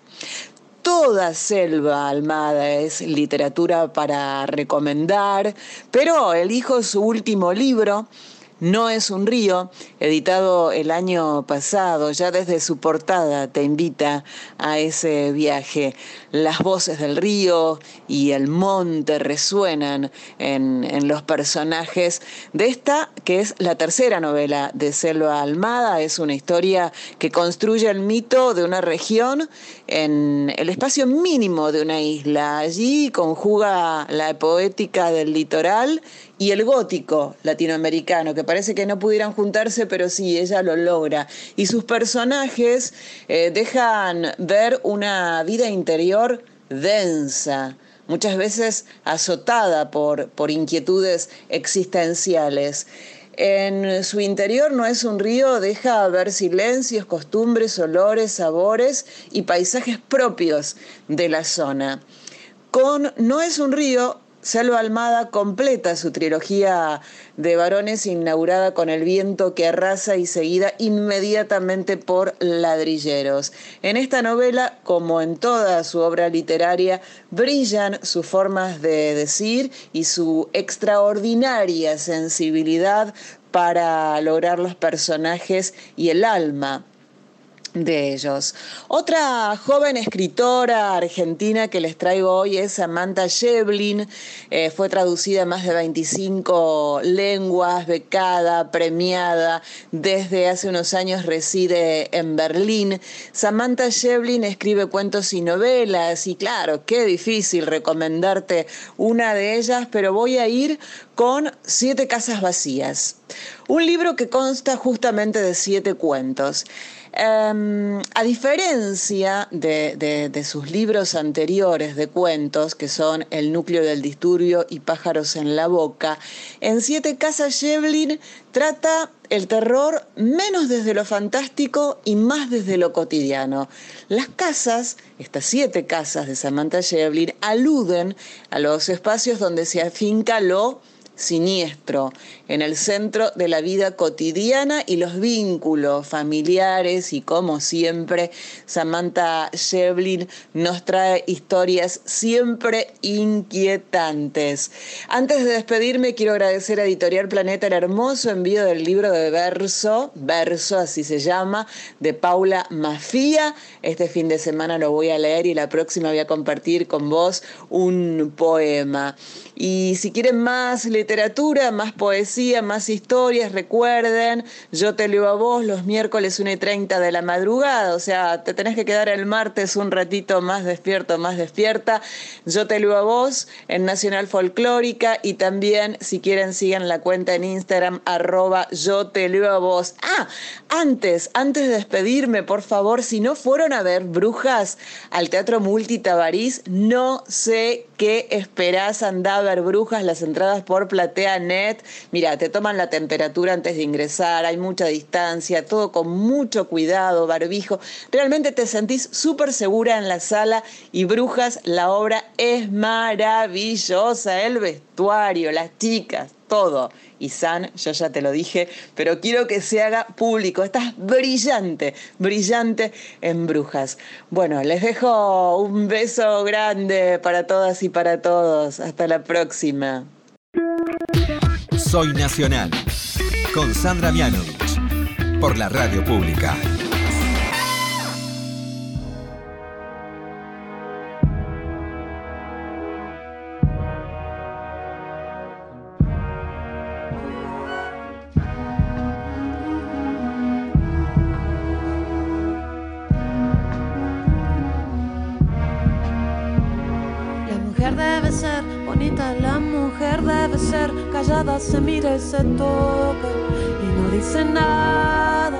Speaker 12: Toda Selva Almada es literatura para recomendar, pero elijo su último libro, no es un río, editado el año pasado, ya desde su portada te invita a ese viaje. Las voces del río y el monte resuenan en, los personajes de esta, que es la tercera novela de Selva Almada. Es una historia que construye el mito de una región en el espacio mínimo de una isla. Allí conjuga la poética del litoral y el gótico latinoamericano, que parece que no pudieran juntarse, pero sí, ella lo logra. Y sus personajes eh, dejan ver una vida interior densa, muchas veces azotada por, por inquietudes existenciales. En su interior no es un río, deja ver silencios, costumbres, olores, sabores y paisajes propios de la zona. Con No es un río, Selva Almada completa su trilogía de varones inaugurada con El viento que arrasa y seguida inmediatamente por Ladrilleros. En esta novela, como en toda su obra literaria, brillan sus formas de decir y su extraordinaria sensibilidad para lograr los personajes y el alma de ellos. Otra joven escritora argentina que les traigo hoy es Samantha Shevlin, eh, fue traducida en más de 25 lenguas, becada, premiada, desde hace unos años reside en Berlín. Samantha Shevlin escribe cuentos y novelas y claro, qué difícil recomendarte una de ellas, pero voy a ir con Siete Casas Vacías, un libro que consta justamente de siete cuentos. Um, a diferencia de, sus libros anteriores de cuentos, que son El núcleo del disturbio y Pájaros en la boca, en Siete Casas Shevlin trata el terror menos desde lo fantástico y más desde lo cotidiano. Las casas, estas siete casas de Samantha Shevlin, aluden a los espacios donde se afinca lo siniestro en el centro de la vida cotidiana y los vínculos familiares y como siempre Samantha Shevlin nos trae historias siempre inquietantes. Antes de despedirme quiero agradecer a Editorial Planeta el hermoso envío del libro de verso, verso así se llama, de Paula Mafía. Este fin de semana lo voy a leer y la próxima voy a compartir con vos un poema. Y si quieren más literatura, más poesía, más historias, recuerden, yo te leo a vos los miércoles 1 y 30 de la madrugada, o sea, te tenés que quedar el martes un ratito más despierto, más despierta. Yo te leo a vos en Nacional Folclórica y también, si quieren, sigan la cuenta en Instagram, arroba yo te leo a vos. Ah, antes, antes de despedirme, por favor, si no fueron a ver Brujas al Teatro Multitabarís, no sé qué esperás, andá a ver Brujas, las entradas por PlateaNet. Mira, te toman la temperatura antes de ingresar, hay mucha distancia, todo con mucho cuidado, barbijo. Realmente te sentís súper segura en la sala y Brujas, la obra es maravillosa, el vestuario, las chicas, todo. Y San, yo ya te lo dije, pero quiero que se haga público. Estás brillante, brillante en Brujas. Bueno, les dejo un beso grande para todas y para todos. Hasta la próxima.
Speaker 7: Soy Nacional, con Sandra Mianovich, por la radio pública.
Speaker 13: Debe ser bonita, la mujer debe ser callada, se mira y se toca y no dice nada.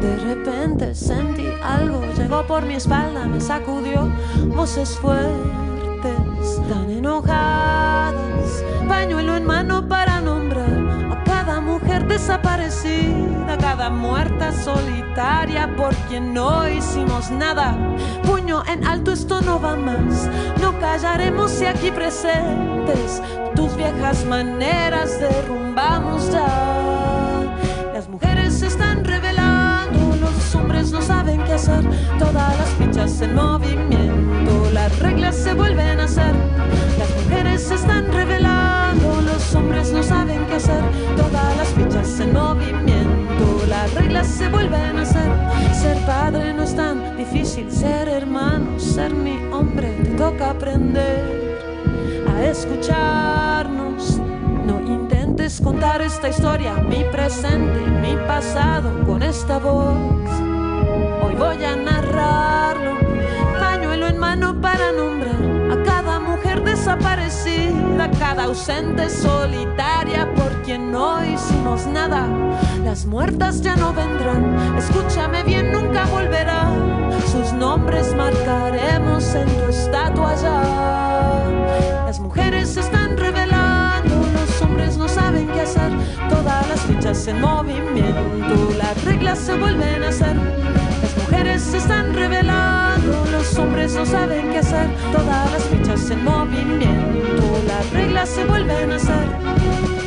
Speaker 13: De repente sentí algo, llegó por mi espalda, me sacudió, voces fuertes, tan enojadas, pañuelo en mano para nombrar a cada mujer desaparecida, cada muerta solitaria por quien no hicimos nada. Puño en alto, esto no va más. No callaremos si aquí presentes tus viejas maneras derrumbamos ya. Las mujeres se están revelando, los hombres no saben qué hacer. Todas las fichas en movimiento, las reglas se vuelven a hacer. Las mujeres se están revelando, los hombres no saben qué hacer. Todas las fichas en movimiento, las reglas se vuelven a hacer. Ser padre no es tan difícil, ser hermano, ser mi hombre, te toca aprender a escucharnos. No intentes contar esta historia, mi presente, mi pasado, con esta voz. Hoy voy a cada ausente solitaria por quien no hicimos nada. Las muertas ya no vendrán, escúchame bien, nunca volverán. Sus nombres marcaremos en tu estatua ya. Las mujeres se están revelando, los hombres no saben qué hacer. Todas las fichas en movimiento, las reglas se vuelven a hacer. Las mujeres se están revelando, los hombres no saben qué hacer. Todas las fichas en movimiento, las reglas se vuelven a hacer.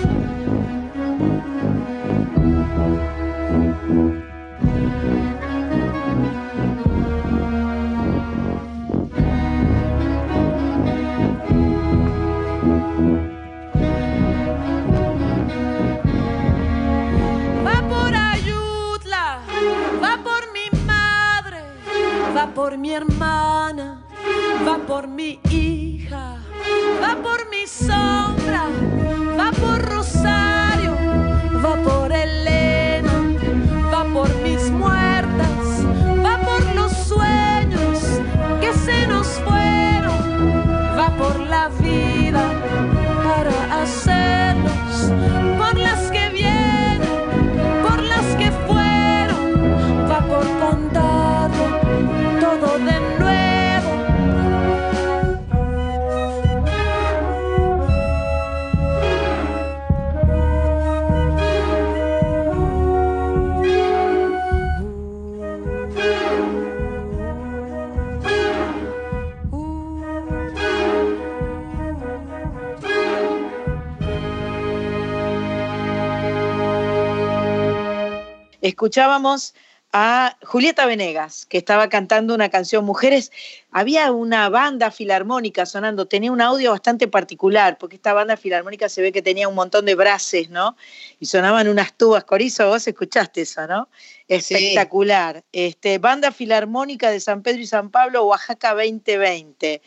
Speaker 1: Escuchábamos a Julieta Venegas, que estaba cantando una canción Mujeres. Había una banda filarmónica sonando, tenía un audio bastante particular, porque esta banda filarmónica se ve que tenía un montón de brases, ¿no? Y sonaban unas tubas. Corizo, vos escuchaste eso, ¿no? Espectacular. Este, banda filarmónica de San Pedro y San Pablo, Oaxaca 2020.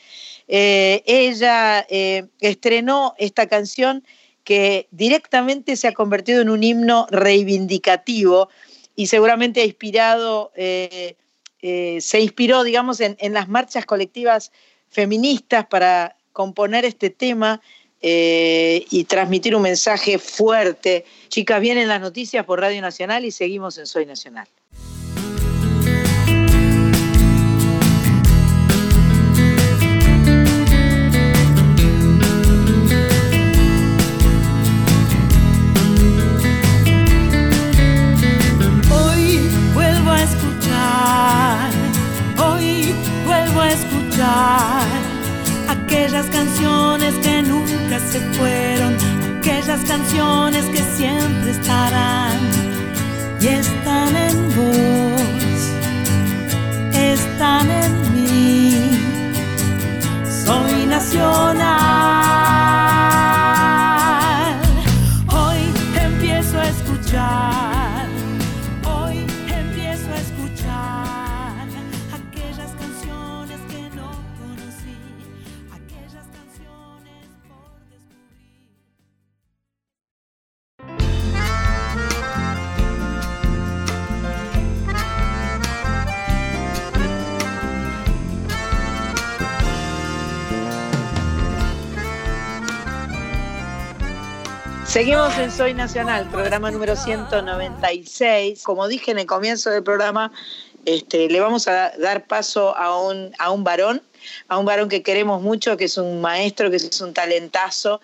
Speaker 1: Eh, ella eh, estrenó esta canción que directamente se ha convertido en un himno reivindicativo y seguramente ha inspirado, eh, eh, se inspiró, digamos, en, en, las marchas colectivas feministas para componer este tema eh, y transmitir un mensaje fuerte. Chicas, vienen las noticias por Radio Nacional y seguimos en Soy Nacional. Seguimos en Soy Nacional, programa número 196. Como dije en el comienzo del programa, este, le vamos a dar paso a un, a un varón, a un varón que queremos mucho, que es un maestro, que es un talentazo,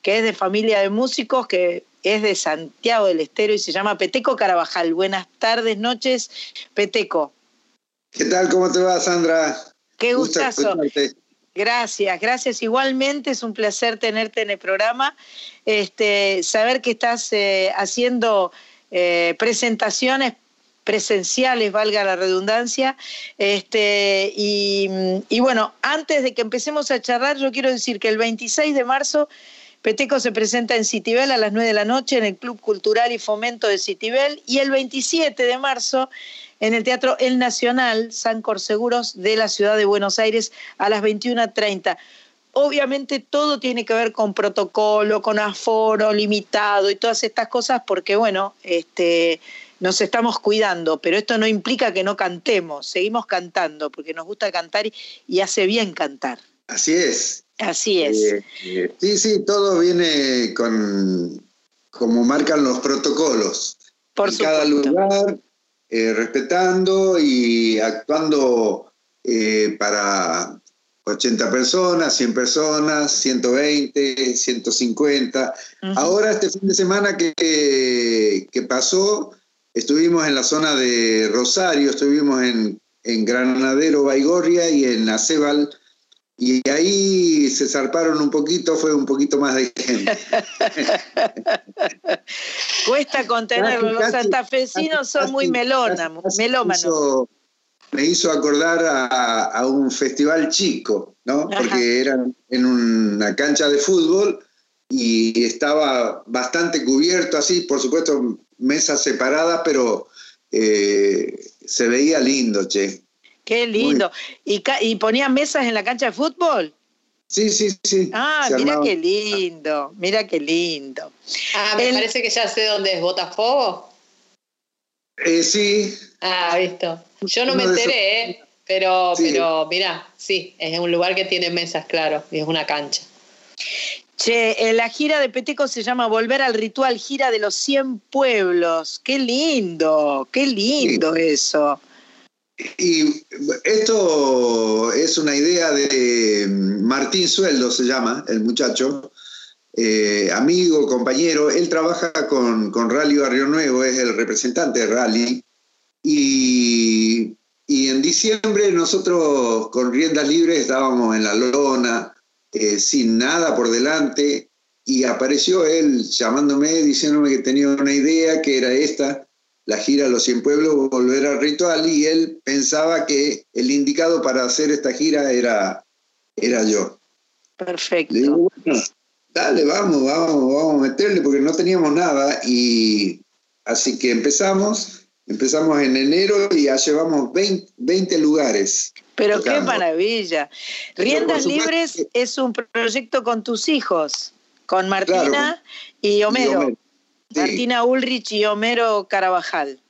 Speaker 1: que es de familia de músicos, que es de Santiago del Estero y se llama Peteco Carabajal. Buenas tardes, noches, Peteco.
Speaker 14: ¿Qué tal? ¿Cómo te va, Sandra?
Speaker 1: Qué gustazo. Gracias, gracias. Igualmente es un placer tenerte en el programa. Este, saber que estás eh, haciendo eh, presentaciones presenciales, valga la redundancia. Este, y, y, bueno, antes de que empecemos a charlar, yo quiero decir que el 26 de marzo Peteco se presenta en Citibel a las 9 de la noche en el Club Cultural y Fomento de Citibel y el 27 de marzo en el Teatro El Nacional San Corseguros de la ciudad de Buenos Aires a las 21.30. Obviamente todo tiene que ver con protocolo, con aforo limitado y todas estas cosas porque, bueno, este, nos estamos cuidando, pero esto no implica que no cantemos, seguimos cantando porque nos gusta cantar y, y hace bien cantar.
Speaker 14: Así es.
Speaker 1: Así es.
Speaker 14: Eh, eh, sí, sí, todo viene con como marcan los protocolos.
Speaker 1: Por
Speaker 14: en cada lugar, eh, respetando y actuando para 80 personas, 100 personas, 120, 150. Ahora este fin de semana que, que, pasó, estuvimos en la zona de Rosario, estuvimos en, en Granadero, Baigorria y en Acebal, y ahí se zarparon un poquito, fue un poquito más de gente.
Speaker 1: Cuesta contenerlo, los santafesinos son muy melómanos.
Speaker 14: Me hizo, acordar a, un festival chico, ¿no? Porque eran en una cancha de fútbol y estaba bastante cubierto así, por supuesto, mesas separadas, pero eh, se veía lindo, che.
Speaker 1: Qué lindo. ¿Y, ¿Y ponían mesas en la cancha de fútbol?
Speaker 14: Sí, sí, sí.
Speaker 1: Ah, mira qué lindo, mira qué lindo.
Speaker 2: Ah, me parece que ya sé dónde es Botafogo.
Speaker 14: Eh, sí.
Speaker 2: Ah, visto. Yo no me enteré, ¿eh? Pero, pero mira, sí, es un lugar que tiene mesas, claro, y es una cancha.
Speaker 1: Che, eh, la gira de Peteco se llama Volver al Ritual, gira de los 100 pueblos. Qué lindo, qué lindo eso.
Speaker 14: Y esto es una idea de Martín Sueldo, se llama, el muchacho, eh, amigo, compañero. Él trabaja con, Rally Barrio Nuevo, es el representante de Rally. Y, en diciembre nosotros con riendas libres estábamos en la lona, eh, sin nada por delante, y apareció él llamándome, diciéndome que tenía una idea, que era esta la gira Los Cien Pueblos volver al ritual y él pensaba que el indicado para hacer esta gira era, era yo.
Speaker 1: Perfecto.
Speaker 14: Le digo, bueno, dale, vamos, vamos, vamos a meterle porque no teníamos nada y así que empezamos, empezamos en enero y ya llevamos 20, lugares.
Speaker 1: Pero qué maravilla. Riendas Libres es un proyecto con tus hijos, con Martina Y Homero. Martina Ulrich y Homero Carabajal.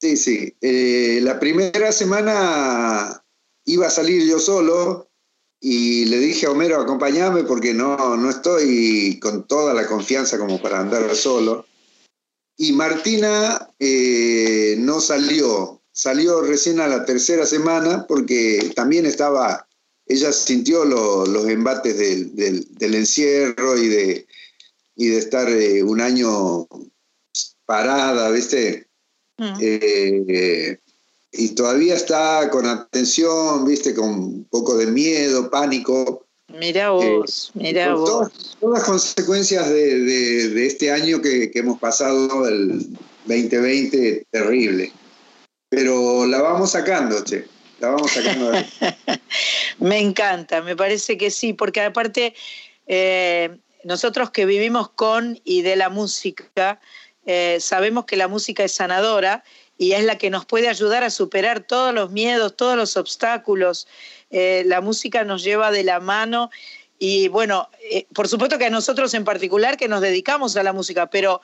Speaker 14: Sí, sí. Eh, la primera semana iba a salir yo solo y le dije a Homero, acompáñame porque no, no estoy con toda la confianza como para andar solo. Y Martina eh, no salió, salió recién a la tercera semana porque también estaba, ella sintió los embates del encierro y de, y de estar eh, un año parada, ¿viste? Mm. Eh, y todavía está con atención, ¿viste? Con un poco de miedo, pánico.
Speaker 1: Mira vos, eh, mira vos.
Speaker 14: Todas, las consecuencias de, este año que, hemos pasado, el 2020, terrible. Pero la vamos sacando, che. La vamos sacando.
Speaker 1: Me encanta, me parece que sí, porque aparte nosotros que vivimos con y de la música, eh, sabemos que la música es sanadora y es la que nos puede ayudar a superar todos los miedos, todos los obstáculos. Eh, la música nos lleva de la mano y bueno, eh, por supuesto que a nosotros en particular que nos dedicamos a la música, pero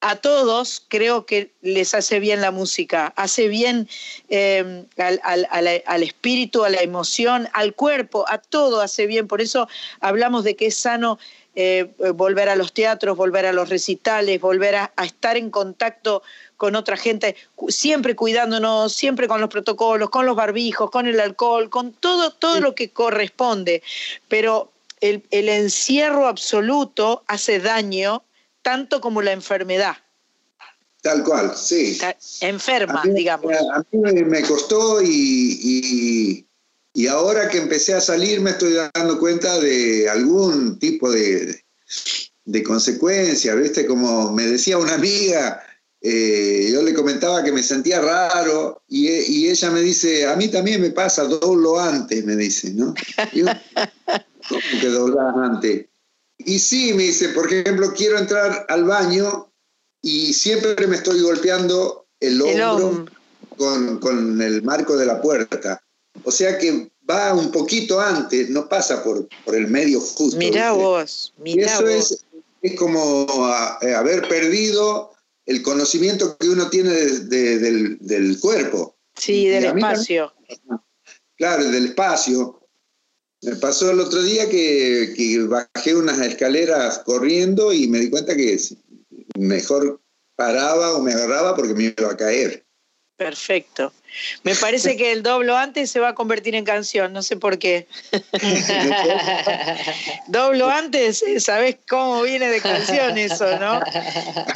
Speaker 1: a todos creo que les hace bien la música, hace bien eh, al, espíritu, a la emoción, al cuerpo, a todo hace bien. Por eso hablamos de que es sano eh, volver a los teatros, volver a los recitales, volver a, estar en contacto con otra gente, siempre cuidándonos, siempre con los protocolos, con los barbijos, con el alcohol, con todo, todo lo que corresponde. Pero el, encierro absoluto hace daño tanto como la enfermedad.
Speaker 14: Tal cual, sí.
Speaker 1: Enferma, digamos.
Speaker 14: A mí me costó y, y, ahora que empecé a salir me estoy dando cuenta de algún tipo de, de consecuencia, ¿viste? Como me decía una amiga, eh, yo le comentaba que me sentía raro y, y, ella me dice, a mí también me pasa, doblo antes, me dice, ¿no? ¿Cómo que doblas antes? Y sí, me dice, por ejemplo, quiero entrar al baño y siempre me estoy golpeando el hombro, Con, el marco de la puerta. O sea que va un poquito antes, no pasa por, por el medio justo.
Speaker 1: Mirá vos, mirá
Speaker 14: eso Es, es como eh, haber perdido el conocimiento que uno tiene del, del, cuerpo.
Speaker 1: Sí, del espacio.
Speaker 14: claro, del espacio. Me pasó el otro día que, bajé unas escaleras corriendo y me di cuenta que mejor paraba o me agarraba porque me iba a caer.
Speaker 1: Perfecto. Me parece que el doblo antes se va a convertir en canción, no sé por qué. doblo antes, eh, ¿sabes cómo viene de canción eso, no?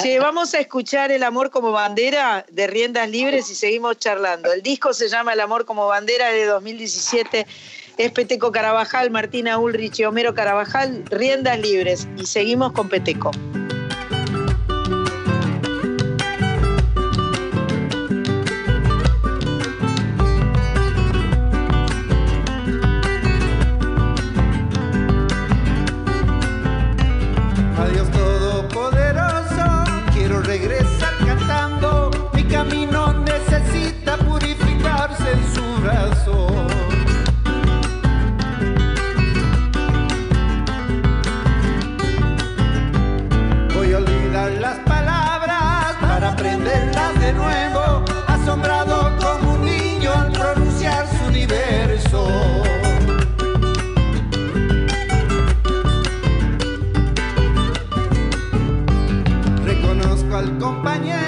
Speaker 1: Che, vamos a escuchar El amor como bandera de Riendas Libres y seguimos charlando. El disco se llama El amor como bandera de 2017 es Peteco Carabajal, Martina Ulrich y Homero Carabajal, riendas libres. Y seguimos con Peteco.
Speaker 15: al compañero.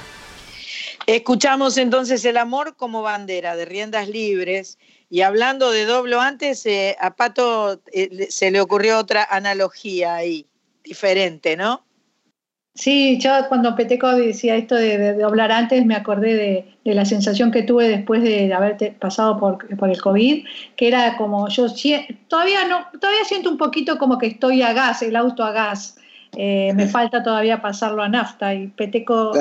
Speaker 1: Escuchamos entonces El amor como bandera de riendas libres. Y hablando de doblo antes, eh, a Pato eh, se le ocurrió otra analogía ahí, diferente, ¿no?
Speaker 16: Sí, yo cuando Peteco decía esto de, doblar antes, me acordé de, la sensación que tuve después de haber pasado por, el COVID, que era como yo todavía no, todavía siento un poquito como que estoy a gas, el auto a gas. Eh, me falta todavía pasarlo a nafta y Peteco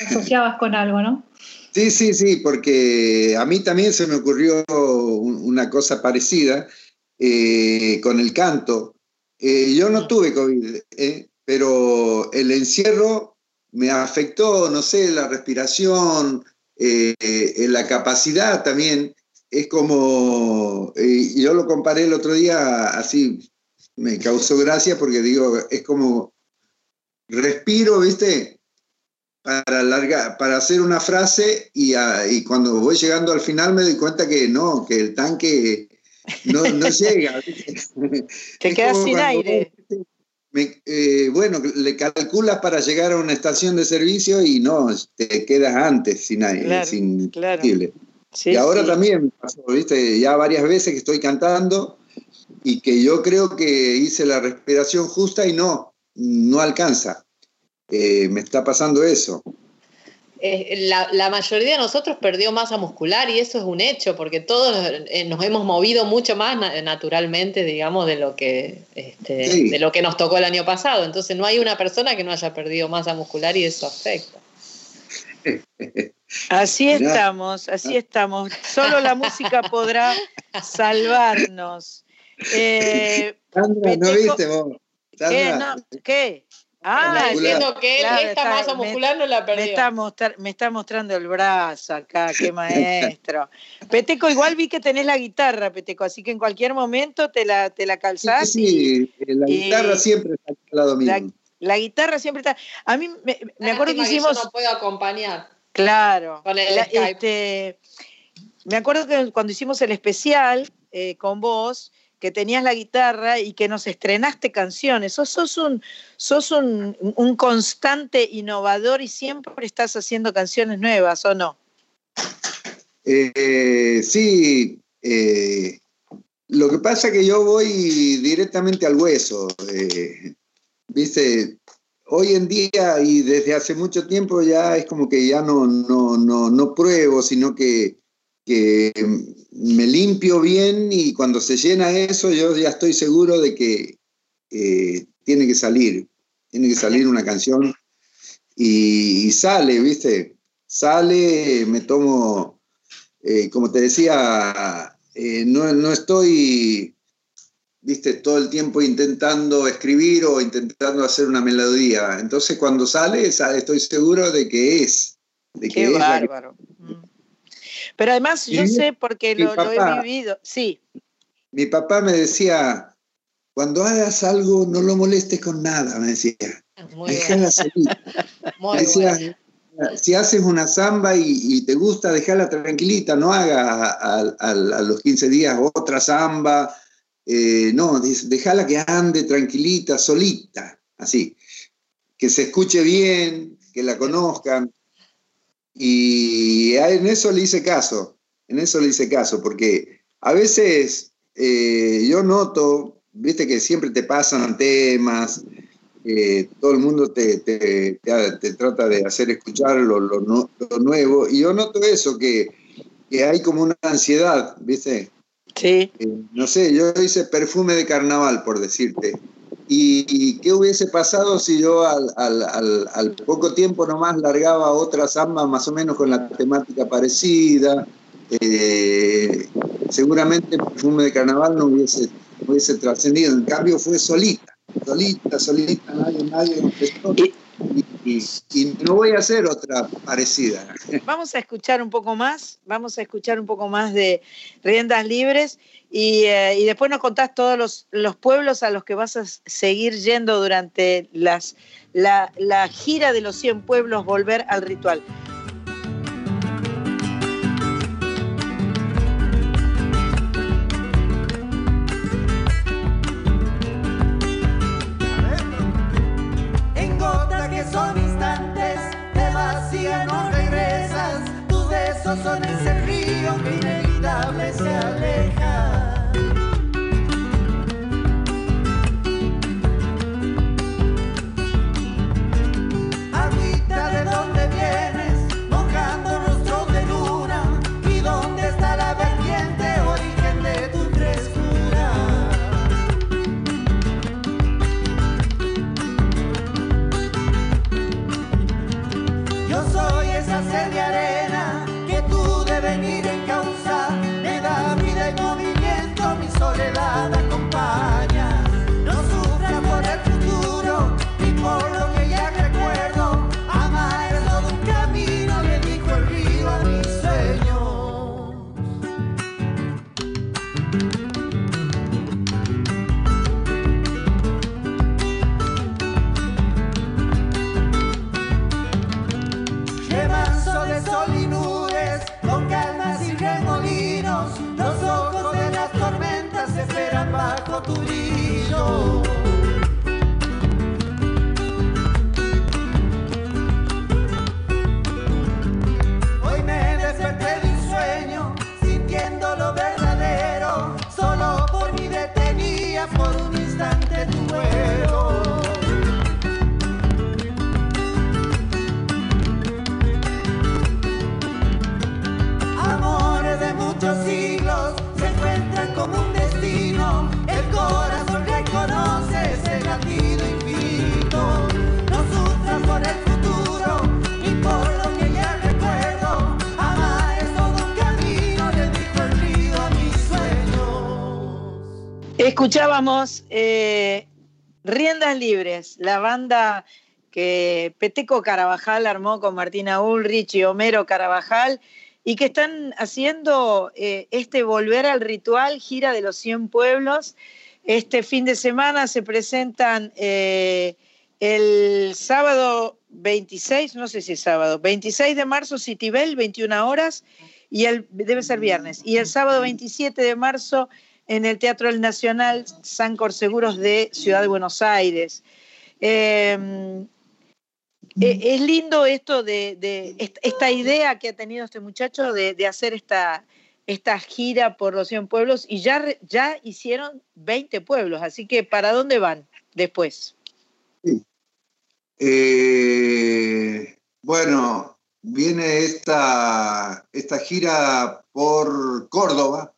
Speaker 16: asociabas con algo, ¿no?
Speaker 14: Sí, sí, sí, porque a mí también se me ocurrió una cosa parecida eh, con el canto. Eh, yo no tuve COVID, pero el encierro me afectó, no sé, la respiración, eh, eh, la capacidad también. Es como, eh, yo lo comparé el otro día así, me causó gracia porque digo, es como respiro, ¿viste? Para, largar, para hacer una frase y, y, cuando voy llegando al final me doy cuenta que no, que el tanque no, no llega.
Speaker 1: Te quedas sin aire.
Speaker 14: Eh, bueno, le calculas para llegar a una estación de servicio y no, te quedas antes sin aire, sin
Speaker 1: claro.
Speaker 14: y ahora también me pasó, ¿viste? Ya varias veces que estoy cantando y que yo creo que hice la respiración justa y no, no alcanza. Eh, me está pasando eso.
Speaker 2: Eh, la, mayoría de nosotros perdió masa muscular y eso es un hecho, porque todos eh, nos hemos movido mucho más naturalmente, digamos, de lo, que, este, de lo que nos tocó el año pasado. Entonces no hay una persona que no haya perdido masa muscular y eso afecta.
Speaker 1: Así estamos, así estamos. Solo la música podrá salvarnos.
Speaker 14: Eh, Sandra, ¿no viste vos?
Speaker 1: ¿Qué? ¿Qué?
Speaker 2: Ah, entiendo que él esta masa muscular no la perdió.
Speaker 1: Me está, mostrando el brazo acá, qué maestro. Peteco, igual vi que tenés la guitarra, Peteco, así que en cualquier momento te la, te la calzás.
Speaker 14: Sí, la guitarra siempre está al lado mío.
Speaker 1: La, guitarra siempre está. A mí me, acuerdo que hicimos.
Speaker 2: no puedo acompañar.
Speaker 1: Claro. Este, me acuerdo que cuando hicimos el especial eh, con vos, que tenías la guitarra y que nos estrenaste canciones. Sos, un, sos un, constante innovador y siempre estás haciendo canciones nuevas, ¿o no?
Speaker 14: Eh, sí, eh, lo que pasa es que yo voy directamente al hueso. Eh, Viste, hoy en día y desde hace mucho tiempo ya es como que ya no, no, no, no pruebo, sino que que me limpio bien y cuando se llena eso yo ya estoy seguro de que eh, tiene que salir, tiene que salir una canción y, sale, ¿viste? Sale, me tomo, eh, como te decía, eh, no, no, estoy, ¿viste? Todo el tiempo intentando escribir o intentando hacer una melodía. Entonces cuando sale, sale estoy seguro de que es. De
Speaker 1: Qué bárbaro. Pero además yo sé porque lo, he vivido, sí.
Speaker 14: Mi papá me decía, cuando hagas algo no lo molestes con nada, me decía. Déjala salir. me decía, si haces una samba y, te gusta, déjala tranquilita, no hagas a, los 15 días otra samba, eh, no, déjala que ande tranquilita, solita, así, que se escuche bien, que la conozcan. Y en eso le hice caso, en eso le hice caso, porque a veces eh, yo noto, viste que siempre te pasan temas, eh, todo el mundo te, te, trata de hacer escuchar lo, lo, nuevo, y yo noto eso, que, que, hay como una ansiedad, viste.
Speaker 1: Sí.
Speaker 14: Eh, no sé, yo hice perfume de carnaval, por decirte. ¿Y, qué hubiese pasado si yo al, poco tiempo nomás largaba otra samba más o menos con la temática parecida? Eh, seguramente el perfume de carnaval no hubiese, trascendido. En cambio fue solita, solita, solita, nadie, nadie y, y, no voy a hacer otra parecida.
Speaker 1: Vamos a escuchar un poco más, vamos a escuchar un poco más de Riendas Libres eh, y, después nos contás todos los, los, pueblos a los que vas a seguir yendo durante las, la, la gira de los 100 pueblos, volver al ritual.
Speaker 15: Son
Speaker 1: Escuchábamos eh, Riendas Libres, la banda que Peteco Carabajal armó con Martina Ulrich y Homero Carabajal y que están haciendo eh, este Volver al Ritual, gira de los 100 pueblos. Este fin de semana se presentan eh, el sábado 26, no sé si es sábado, 26 de marzo Citibel, 21 horas, y el, debe ser viernes, y el sábado 27 de marzo en el Teatro El Nacional San Corseguros de Ciudad de Buenos Aires. Eh, eh, es lindo esto de, de est- esta idea que ha tenido este muchacho de, hacer esta, esta gira por los 100 pueblos y ya, ya hicieron 20 pueblos, así que ¿para dónde van después?
Speaker 14: Eh, bueno, viene esta, esta gira por Córdoba.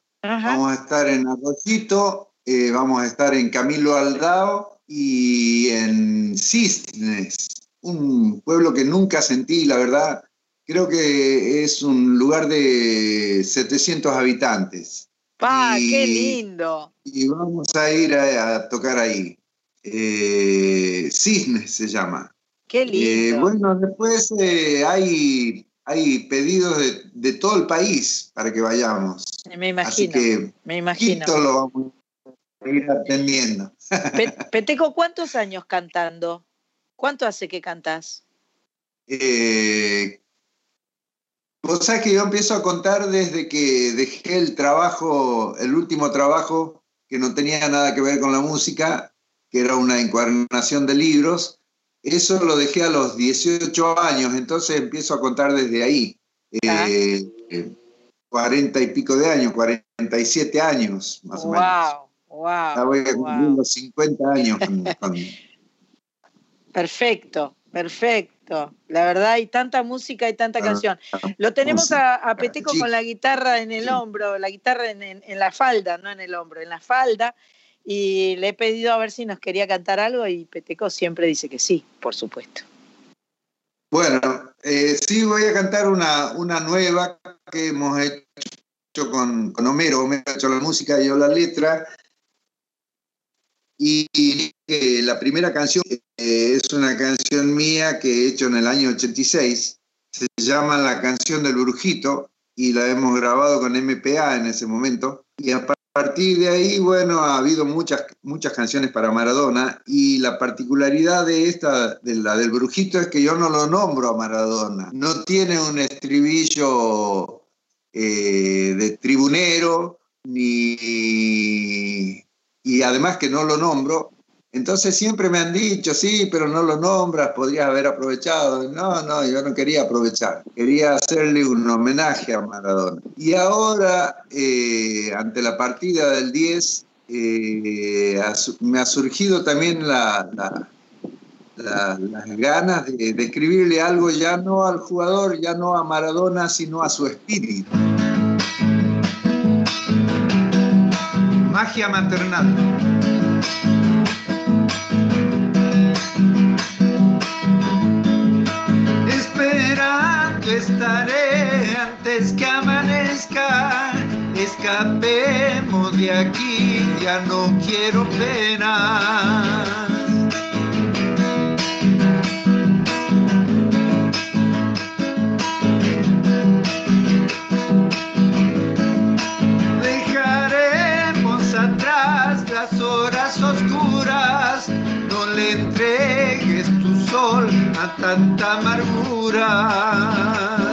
Speaker 14: Vamos a estar en Arroyito, eh, vamos a estar en Camilo Aldao y en Cisnes, un pueblo que nunca sentí, la verdad. Creo que es un lugar de 700 habitantes.
Speaker 1: ¡Pa,
Speaker 14: Y-
Speaker 1: qué lindo!
Speaker 14: Y vamos a ir a, a tocar ahí. Eh, Cisnes se llama.
Speaker 1: ¡Qué
Speaker 14: Eh,
Speaker 1: lindo!
Speaker 14: bueno, después hay, hay pedidos de, de todo el país para que vayamos.
Speaker 1: Me
Speaker 14: Así
Speaker 1: imagino,
Speaker 14: que
Speaker 1: me imagino.
Speaker 14: lo vamos a ir atendiendo.
Speaker 1: Pe- Peteco, ¿cuántos años cantando? ¿Cuánto hace que cantás?
Speaker 14: Eh, Vos sabés que yo empiezo a contar desde que dejé el trabajo, el último trabajo que no tenía nada que ver con la música, que era una encuadernación de libros. Eso lo dejé a los 18 años, entonces empiezo a contar desde ahí. Eh, eh, 40 y pico de años, 47 años más o menos.
Speaker 1: Wow, wow.
Speaker 14: Ya voy a cumplir los 50 años con- con,
Speaker 1: Perfecto, perfecto. La verdad, hay tanta música y tanta
Speaker 14: Ah,
Speaker 1: canción. Lo tenemos a, Peteco
Speaker 14: sí.
Speaker 1: con la guitarra en el hombro, la guitarra en, en- en la falda, no en el hombro, en la falda. Y le he pedido a ver si nos quería cantar algo y Peteco siempre dice que sí, por supuesto.
Speaker 14: Bueno, eh, sí voy a cantar una, una nueva que hemos hecho con, con Homero. Homero ha hecho la música y yo la letra. Y, eh, la primera canción eh, es una canción mía que he hecho en el año 86. Se llama La canción del Brujito y la hemos grabado con MPA en ese momento. Y a partir de ahí, bueno, ha habido muchas, muchas canciones para Maradona y la particularidad de esta, de la del Brujito, es que yo no lo nombro a Maradona. No tiene un estribillo eh, de tribunero, ni... Y además que no lo nombro, entonces siempre me han dicho, sí, pero no lo nombras, podrías haber aprovechado. No, no, yo no quería aprovechar, quería hacerle un homenaje a Maradona. Y ahora, eh, ante la partida del 10, eh, me ha surgido también la, la- la- las ganas de, de escribirle algo ya no al jugador, ya no a Maradona, sino a su espíritu. Magia maternal.
Speaker 15: Antes que amanezca. Escapemos de aquí, ya no quiero penas. Dejaremos atrás las horas oscuras, no le entregues tu sol a tanta amargura.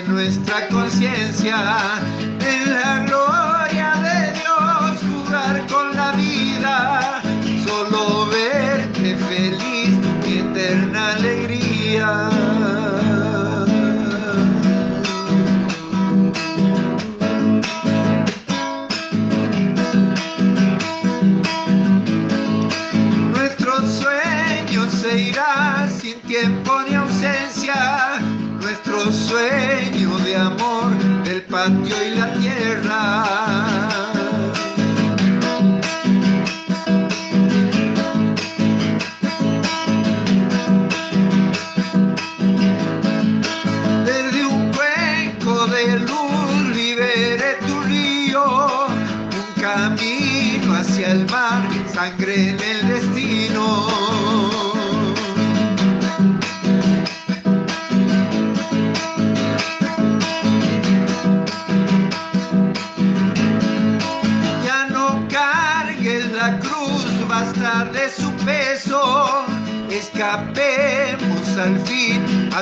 Speaker 14: Nuestra conciencia,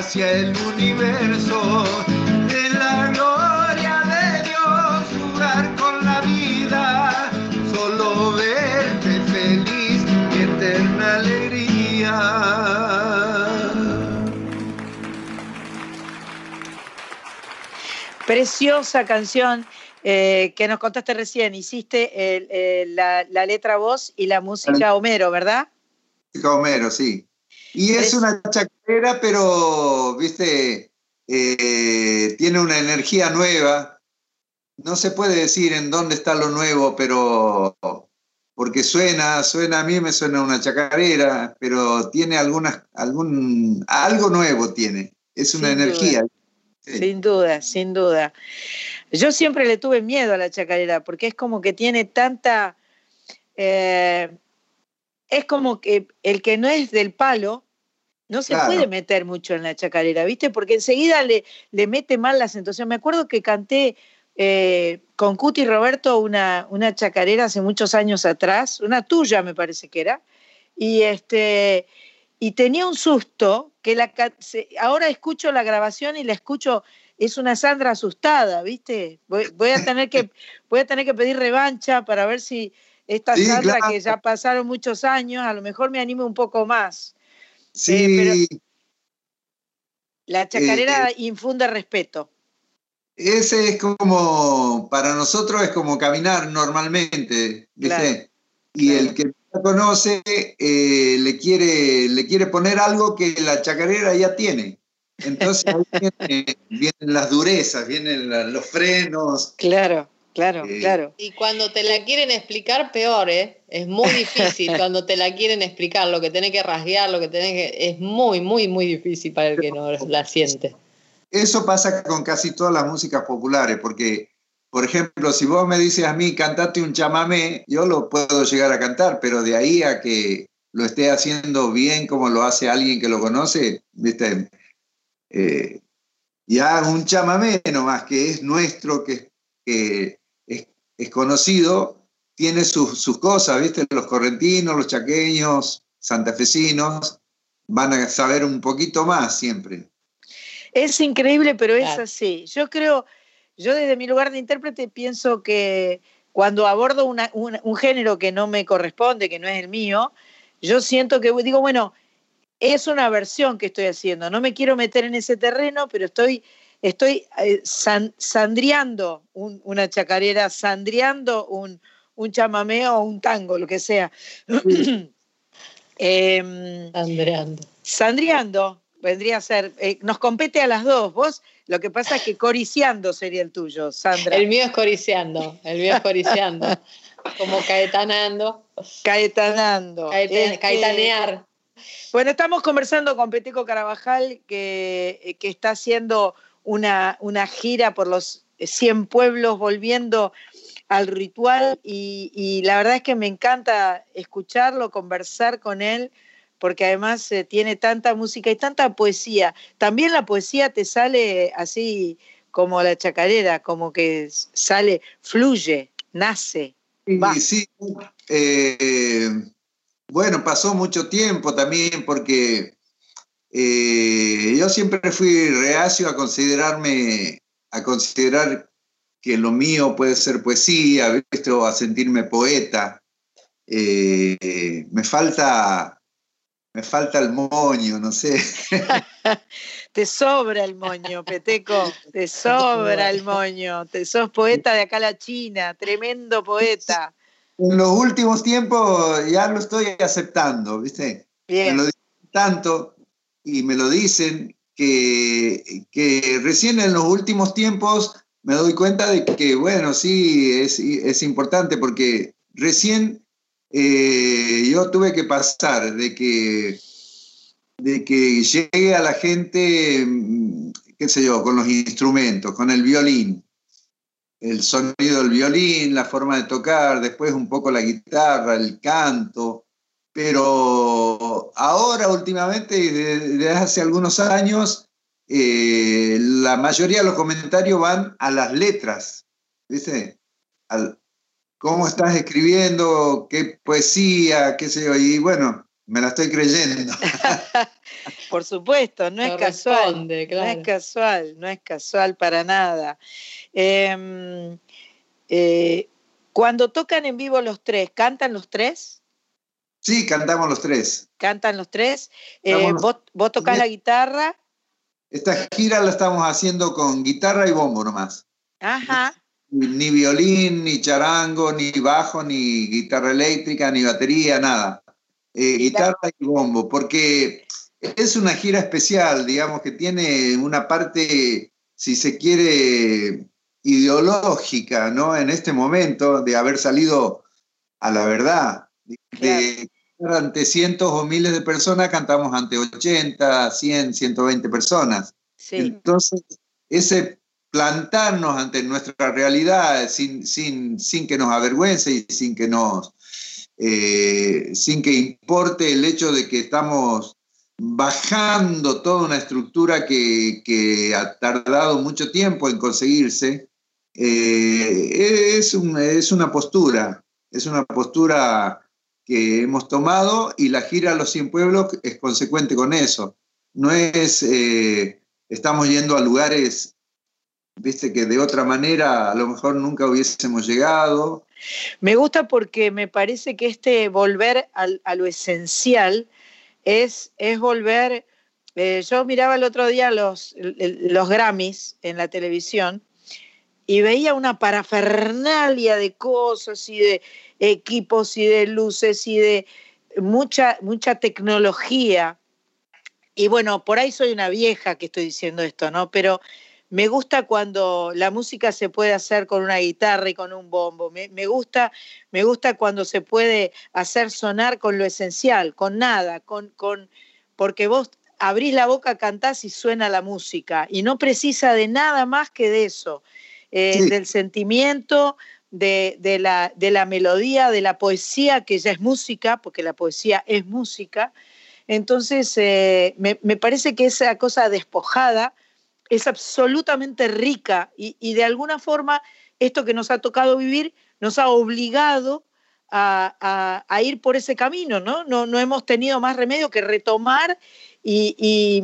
Speaker 14: hacia el universo. En la gloria de Dios, jugar con la vida. Solo verte feliz, mi eterna alegría.
Speaker 1: Preciosa canción eh, que nos contaste recién. Hiciste el- el- la, la letra voz y la música Homero, ¿verdad?
Speaker 14: Homero, sí. Y es una chacarera, pero, viste, eh, tiene una energía nueva. No se puede decir en dónde está lo nuevo, pero porque suena, suena, a mí me suena una chacarera, pero tiene algunas, algún, algo nuevo tiene. Es una
Speaker 1: Sin
Speaker 14: energía.
Speaker 1: Sin duda, sin duda. Yo siempre le tuve miedo a la chacarera porque es como que tiene tanta... eh, es como que el que no es del palo no se
Speaker 14: Claro.
Speaker 1: puede meter mucho en la chacarera, ¿viste? Porque enseguida le, le mete mal la acentuación. Me acuerdo que canté eh, con Cuti Roberto una, una chacarera hace muchos años atrás, una tuya me parece que era, y este y tenía un susto que la ahora escucho la grabación y la escucho es una Sandra asustada, ¿viste? Voy, voy a tener que voy a tener que pedir revancha para ver si esta
Speaker 14: Sí, claro.
Speaker 1: que ya pasaron muchos años, a lo mejor me anime un poco más.
Speaker 14: Sí,
Speaker 1: La chacarera infunde respeto.
Speaker 14: ese es como, para nosotros es como caminar normalmente, ¿viste?
Speaker 1: Claro,
Speaker 14: y el que no la conoce eh, le, quiere, le quiere poner algo que la chacarera ya tiene. Entonces ahí viene- vienen las durezas, vienen los frenos.
Speaker 1: Claro, claro,
Speaker 14: Eh,
Speaker 1: claro.
Speaker 2: Y cuando te la quieren explicar, peor, ¿eh? Es muy difícil cuando te la quieren explicar, lo que tenés que rasguear, lo que tenés que... Es muy, muy, muy difícil para el que no la siente.
Speaker 14: Eso pasa con casi todas las músicas populares, porque, por ejemplo, si vos me dices a mí, cantate un chamamé, yo lo puedo llegar a cantar, pero de ahí a que lo esté haciendo bien como lo hace alguien que lo conoce, ¿viste? Eh, ya un chamamé nomás, que es nuestro, que, que es, conocido, tiene sus, sus cosas, ¿viste? Los correntinos, los chaqueños, santafesinos, van a saber un poquito más siempre.
Speaker 1: Es increíble, pero es
Speaker 2: Claro.
Speaker 1: así. Yo creo, yo desde mi lugar de intérprete pienso que cuando abordo una- un, un género que no me corresponde, que no es el mío, yo siento que digo, bueno, es una versión que estoy haciendo. No me quiero meter en ese terreno, pero estoy, estoy eh, san- sandriando un- una chacarera, sandriando un, un chamamé o un tango, lo que sea. Em,
Speaker 2: Andreando.
Speaker 1: Sandriando vendría a ser, eh, nos compete a las dos. Vos, lo que pasa es que coriciando sería el tuyo, Sandra.
Speaker 2: El mío es coriciando, el mío es coriciando. Como caetanando.
Speaker 1: Caetanando.
Speaker 2: Caeta-
Speaker 1: Este,
Speaker 2: caetanear.
Speaker 1: Bueno, estamos conversando con Peteco Carabajal, que, eh, que está haciendo una, una gira por los 100 pueblos, volviendo al ritual, y, y la verdad es que me encanta escucharlo, conversar con él, porque además eh, tiene tanta música y tanta poesía. También la poesía te sale así como la chacarera, como que sale, fluye, nace.
Speaker 14: Sí, sí. Eh, bueno, pasó mucho tiempo también porque eh, yo siempre fui reacio a considerarme, a considerar que lo mío puede ser poesía, ¿viste? o a sentirme poeta. Eh, me falta me falta el moño, no sé.
Speaker 1: te sobra el moño, Peteco, te sobra el moño. Te sos poeta de acá a la China, tremendo poeta.
Speaker 14: En los últimos tiempos ya lo estoy aceptando, ¿viste? Me lo dicen tanto y me lo dicen que, que recién en los últimos tiempos me doy cuenta de que, bueno, sí, es, es importante porque recién eh, yo tuve que pasar de que, de que llegue a la gente, mm, qué sé yo, con los instrumentos, con el violín, el sonido del violín, la forma de tocar, después un poco la guitarra, el canto, pero ahora últimamente, desde, hace algunos años, eh, la mayoría de los comentarios van a las letras, ¿viste? Al, cómo estás escribiendo, qué poesía, qué sé yo, y bueno, me la estoy creyendo.
Speaker 1: Por supuesto, no es casual. No es casual, no es casual para nada. Em, eh, cuando tocan en vivo los tres, ¿cantan los tres?
Speaker 14: Sí, cantamos los tres.
Speaker 1: ¿Cantan los tres? Eh, ¿vos, ¿Vos tocás la guitarra?
Speaker 14: Esta gira la estamos haciendo con guitarra y bombo nomás.
Speaker 1: Ajá
Speaker 14: ni violín, ni charango, ni bajo, ni guitarra eléctrica, ni batería, nada. Eh, guitarra y bombo, porque es una gira especial, digamos, que tiene una parte, si se quiere, ideológica, ¿no? En este momento de haber salido a la verdad. De, ante cientos o miles de personas, cantamos ante 80, 100, 120 personas. Entonces, ese plantarnos ante nuestra realidad sin, sin, sin que nos avergüence y sin que nos eh, sin que importe el hecho de que estamos bajando toda una estructura que, ha tardado mucho tiempo en conseguirse, eh, es, es una postura, es una postura que hemos tomado y la gira a los 100 pueblos es consecuente con eso. No es, eh, estamos yendo a lugares viste que de otra manera a lo mejor nunca hubiésemos llegado.
Speaker 1: Me gusta porque me parece que este volver a lo esencial es, es volver, eh, yo miraba el otro día los, los Grammys en la televisión y veía una parafernalia de cosas y de equipos y de luces y de mucha, mucha tecnología. Y bueno, por ahí soy una vieja que estoy diciendo esto, ¿no? Pero me gusta cuando la música se puede hacer con una guitarra y con un bombo. Me, gusta, me gusta cuando se puede hacer sonar con lo esencial, con nada, con, con, porque vos abrís la boca, cantás y suena la música. Y no precisa de nada más que de eso, eh, del sentimiento, de, la, de la melodía, de la poesía, que ya es música, porque la poesía es música. Entonces, eh, me, me parece que esa cosa despojada, es absolutamente rica y, de alguna forma esto que nos ha tocado vivir nos ha obligado a, ir por ese camino, ¿no? ¿no? hemos tenido más remedio que retomar y,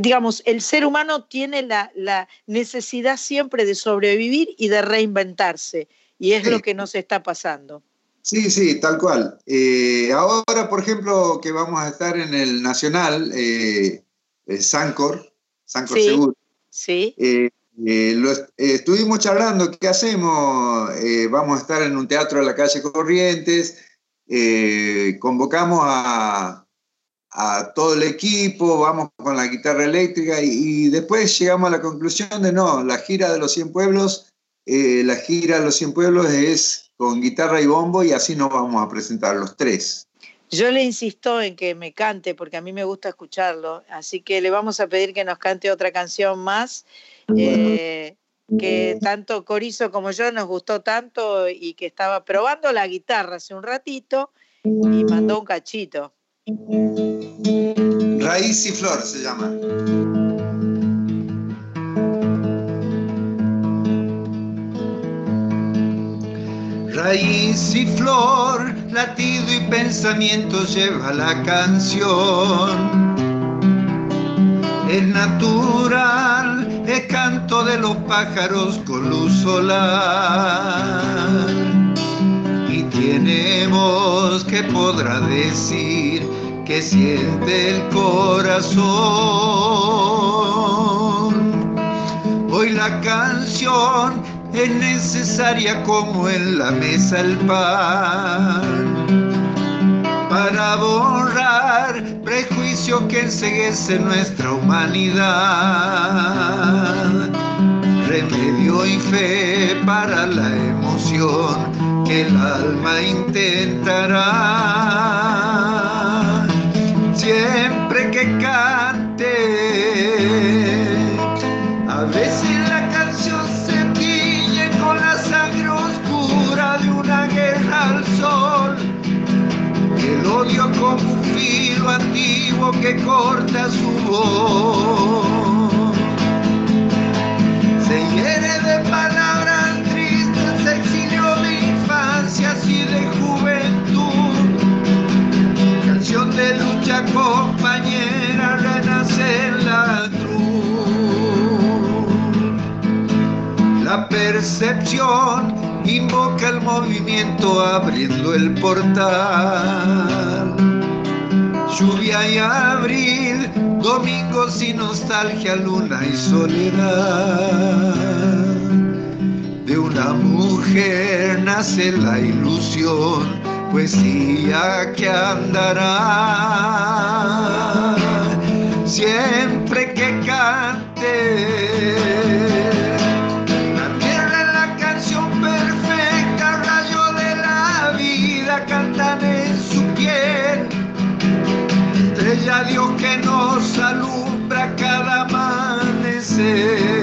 Speaker 1: digamos, el ser humano tiene la, necesidad siempre de sobrevivir y de reinventarse y es lo que nos está pasando.
Speaker 14: Sí, sí, tal cual. Eh, ahora, por ejemplo, que vamos a estar en el Nacional, eh, eh, Sancor, Sancor Seguro.
Speaker 1: Sí.
Speaker 14: Eh, eh, estuvimos charlando, ¿qué hacemos? vamos a estar en un teatro de la calle Corrientes, convocamos a, todo el equipo, vamos con la guitarra eléctrica y, después llegamos a la conclusión de no, la gira de los 100 pueblos, la gira de los 100 pueblos es con guitarra y bombo y así nos vamos a presentar los tres.
Speaker 1: Yo le insisto en que me cante porque a mí me gusta escucharlo, así que le vamos a pedir que nos cante otra canción más eh, que tanto Corizo como yo nos gustó tanto y que estaba probando la guitarra hace un ratito y mandó un cachito.
Speaker 14: Raíz y Flor se llama. Raíz y flor, latido y pensamiento lleva la canción. Es natural, es canto de los pájaros con luz solar. Y tiene voz que podrá decir que siente el corazón. Hoy la canción es necesaria como en la mesa el pan para borrar prejuicios que enseguece nuestra humanidad. Remedio y fe para la emoción que el alma intentará. Siempre que cante, a veces la canción se tiñe con la sangre oscura de una guerra al sol. El odio como un filo antiguo que corta su voz. Se hiere de palabras compañera, renace en la cruz. La percepción invoca el movimiento abriendo el portal. Lluvia y abril, domingos y nostalgia, luna y soledad. De una mujer nace la ilusión, poesía que andará. Siempre que cante la tierra es la canción perfecta, rayo de la vida cantan en su piel. Estrella Dios que nos alumbra cada amanecer.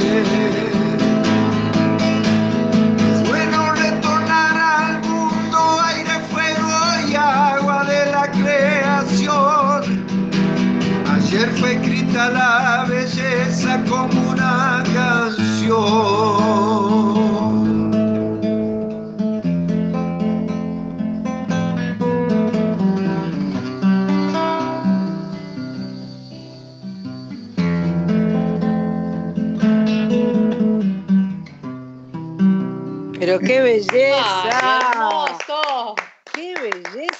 Speaker 14: La belleza como una canción.
Speaker 1: Pero qué belleza.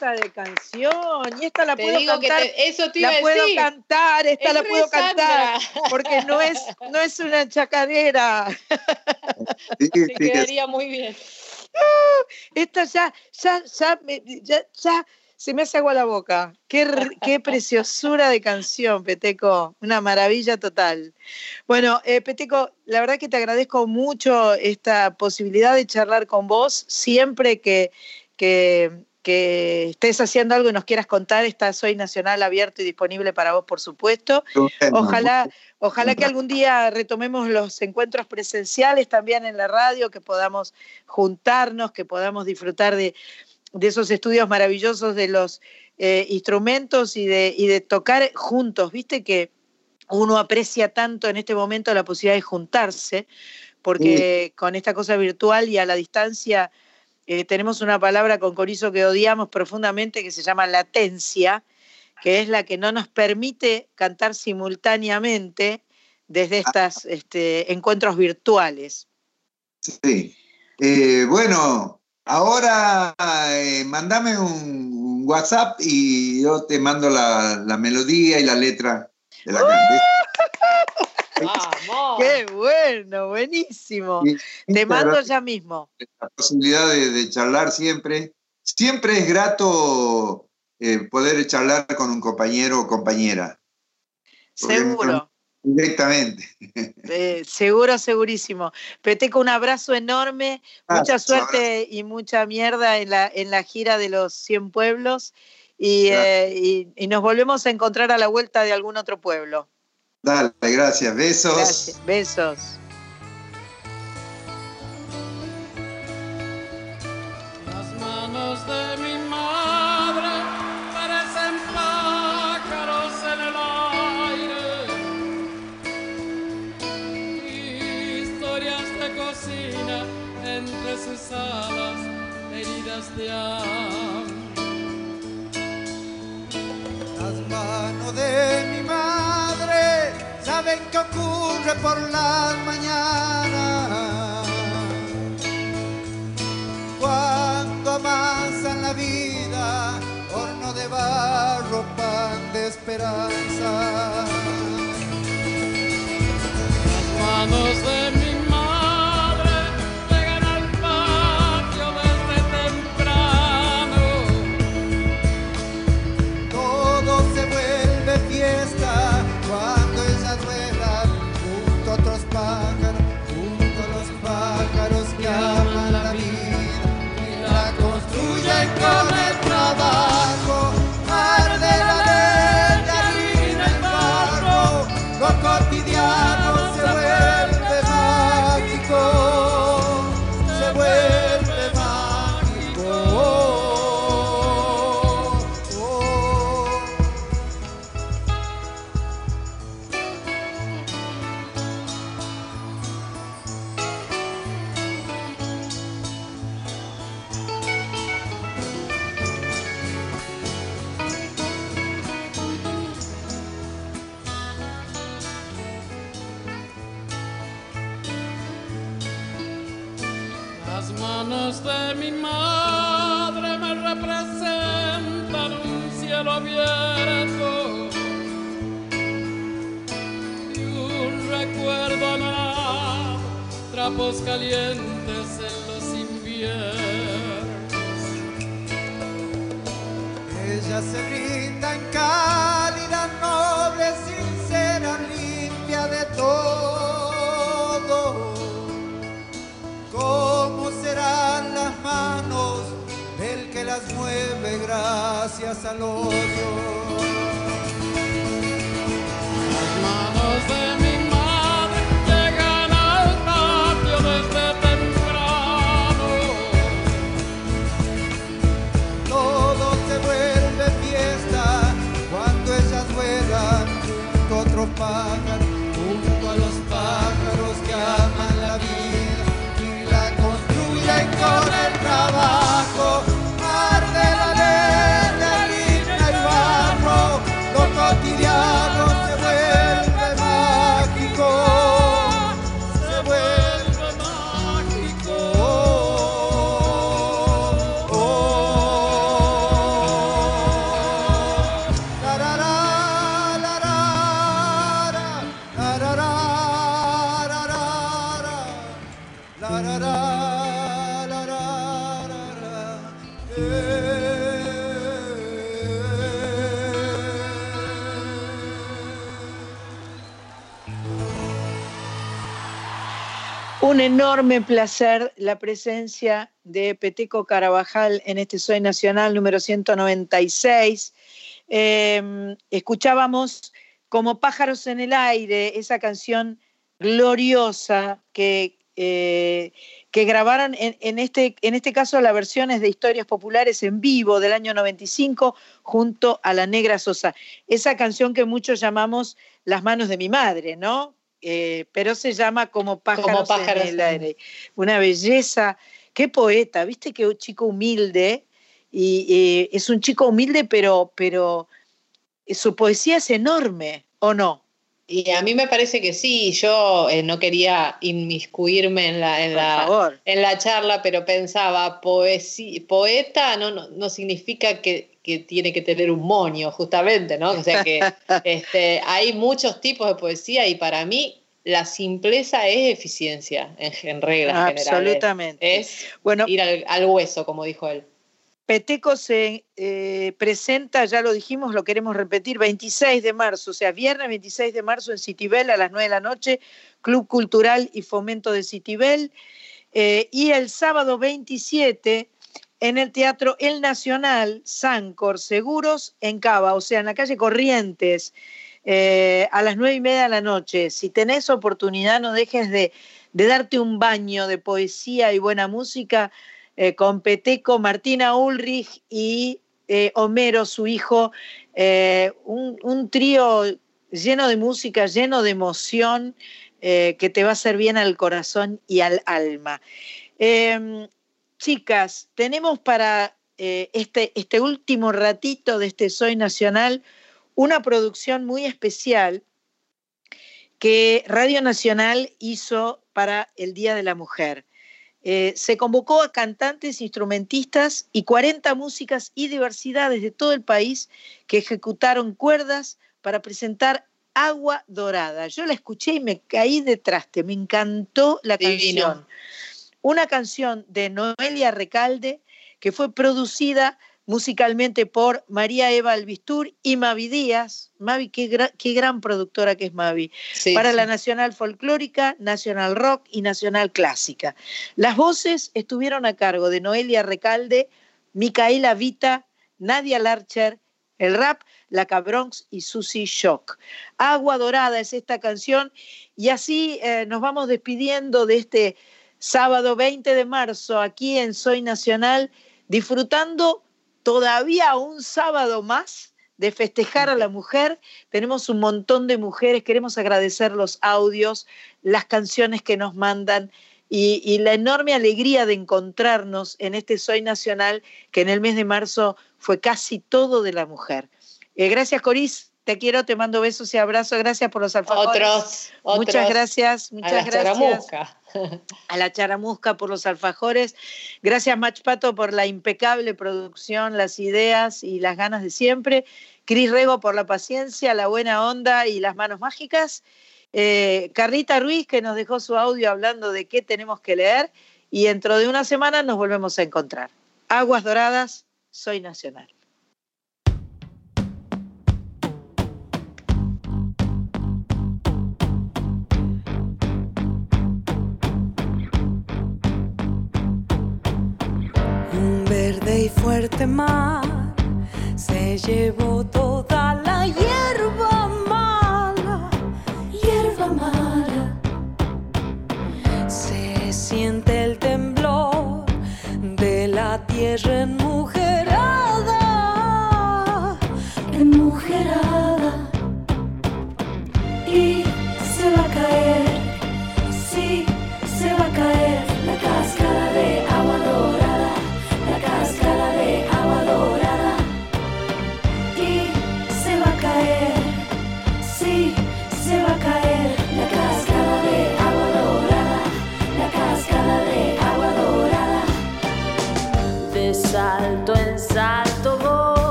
Speaker 2: ¡Ay, hermoso!
Speaker 1: ¡Qué belleza de canción! Y esta la
Speaker 2: Te
Speaker 1: puedo
Speaker 2: digo que
Speaker 1: cantar.
Speaker 2: te- eso te iba
Speaker 1: la
Speaker 2: a
Speaker 1: puedo
Speaker 2: decir.
Speaker 1: cantar, esta
Speaker 2: Es
Speaker 1: la puedo cantar. Porque no es, no es una chacarera.
Speaker 17: Sí,
Speaker 2: Te
Speaker 17: sí,
Speaker 2: quedaría muy bien.
Speaker 1: Esta ya, ya, ya, ya, ya se me hace agua la boca. Qué, qué preciosura de canción, Peteco. Una maravilla total. Bueno, eh, Peteco, la verdad que te agradezco mucho esta posibilidad de charlar con vos. Siempre que, que, que estés haciendo algo y nos quieras contar, está Soy Nacional abierto y disponible para vos, por supuesto. Ojalá, ojalá que algún día retomemos los encuentros presenciales también en la radio, que podamos juntarnos, que podamos disfrutar de, de esos estudios maravillosos de los eh, instrumentos y de, y de tocar juntos. Viste que uno aprecia tanto en este momento la posibilidad de juntarse, porque con esta cosa virtual y a la distancia eh, tenemos una palabra con Corizo que odiamos profundamente que se llama latencia, que es la que no nos permite cantar simultáneamente desde estos este, encuentros virtuales.
Speaker 17: Sí. Eh, bueno, ahora eh, mandame un, un WhatsApp y yo te mando la, la melodía y la letra de la canción.
Speaker 2: ¡Vamos!
Speaker 1: ¡Qué bueno! Buenísimo. Te mando ya mismo.
Speaker 17: La posibilidad de, de charlar siempre. Siempre es grato eh, poder charlar con un compañero o compañera.
Speaker 1: Seguro.
Speaker 17: Directamente.
Speaker 1: Eh, seguro, segurísimo. Peteco, un abrazo enorme, mucha suerte y mucha mierda en la, en la gira de los 100 pueblos y, eh, y- y nos volvemos a encontrar a la vuelta de algún otro pueblo.
Speaker 17: Dale, gracias. Besos.
Speaker 1: Gracias. Besos.
Speaker 3: Las manos de mi madre parecen pájaros en el aire. Historias de cocina entre sus alas, ella este hambre.
Speaker 15: Las manos de mi madre saben qué ocurre por las mañanas. Cuando amasan la vida, horno de barro, pan de esperanza.
Speaker 3: Las manos de manos de mi madre me representan un cielo abierto. Y un recuerdo anhelado, trapos calientes
Speaker 15: gracias al odio?
Speaker 1: Un enorme placer la presencia de Peteco Carabajal en este Soy Nacional número 196. Eh, escuchábamos como pájaros en el aire esa canción gloriosa que, eh, que grabaron en, en este, en este caso la versión es de Historias Populares en vivo del año 95 junto a la Negra Sosa. Esa canción que muchos llamamos Las manos de mi madre, ¿no? Eh, pero se llama como pájaros,
Speaker 2: pájaros
Speaker 1: en el aire. Una belleza, qué poeta, viste qué chico humilde, y eh, es un chico humilde, pero, pero su poesía es enorme, ¿o no?
Speaker 2: Y a mí me parece que sí, yo eh, no quería inmiscuirme en la, en, la, en la charla, pero pensaba, poesía, poeta no, no, no significa que, que tiene que tener un moño, justamente, ¿no? O sea que este, hay muchos tipos de poesía y para mí la simpleza es eficiencia, en, en reglas generales.
Speaker 1: Absolutamente.
Speaker 2: Es
Speaker 1: bueno,
Speaker 2: ir al, al hueso, como dijo él.
Speaker 1: Peteco se eh, presenta, ya lo dijimos, lo queremos repetir, 26 de marzo, o sea, viernes 26 de marzo en Citibel a las 9 de la noche, Club Cultural y Fomento de Citibel, eh, y el sábado 27 en el Teatro El Nacional, Sancor, Seguros, en Cava, o sea, en la calle Corrientes, eh, a las 9 y media de la noche. Si tenés oportunidad, no dejes de, darte un baño de poesía y buena música eh, con Peteco, Martina Ulrich y eh, Homero, su hijo, un, trío lleno de música, lleno de emoción, que te va a hacer bien al corazón y al alma. Chicas, tenemos para eh, este, este último ratito de este Soy Nacional una producción muy especial que Radio Nacional hizo para el Día de la Mujer. Eh, se convocó a cantantes, instrumentistas y 40 músicas y diversidades de todo el país que ejecutaron cuerdas para presentar Agua Dorada. Yo la escuché y me caí de traste, me encantó la
Speaker 2: Divino.
Speaker 1: canción. Una canción de Noelia Recalde que fue producida musicalmente por María Eva Albistur y Mavi Díaz. Mavi, qué, gra- qué gran productora que es Mavi.
Speaker 2: Sí,
Speaker 1: para
Speaker 2: sí.
Speaker 1: la Nacional Folclórica, Nacional Rock y Nacional Clásica. Las voces estuvieron a cargo de Noelia Recalde, Micaela Vita, Nadia Larcher, el rap, La Cabronx y Susie Shock. Agua Dorada es esta canción y así eh, nos vamos despidiendo de este sábado 20 de marzo aquí en Soy Nacional, disfrutando todavía un sábado más de festejar a la mujer. Tenemos un montón de mujeres, queremos agradecer los audios, las canciones que nos mandan y, la enorme alegría de encontrarnos en este Soy Nacional, que en el mes de marzo fue casi todo de la mujer. Eh, gracias, Coris. Te quiero, te mando besos y abrazos. Gracias por los alfajores.
Speaker 2: Otros, otros.
Speaker 1: Muchas gracias,
Speaker 2: A
Speaker 1: muchas
Speaker 2: la
Speaker 1: gracias
Speaker 2: charamusca.
Speaker 1: a la Charamusca por los alfajores. Gracias, Mach Pato, por la impecable producción, las ideas y las ganas de siempre. Cris Rego por la paciencia, la buena onda y las manos mágicas. Eh, Carlita Ruiz, que nos dejó su audio hablando de qué tenemos que leer. Y dentro de una semana nos volvemos a encontrar. Aguas Doradas, soy nacional.
Speaker 13: Fuerte mar se llevó toda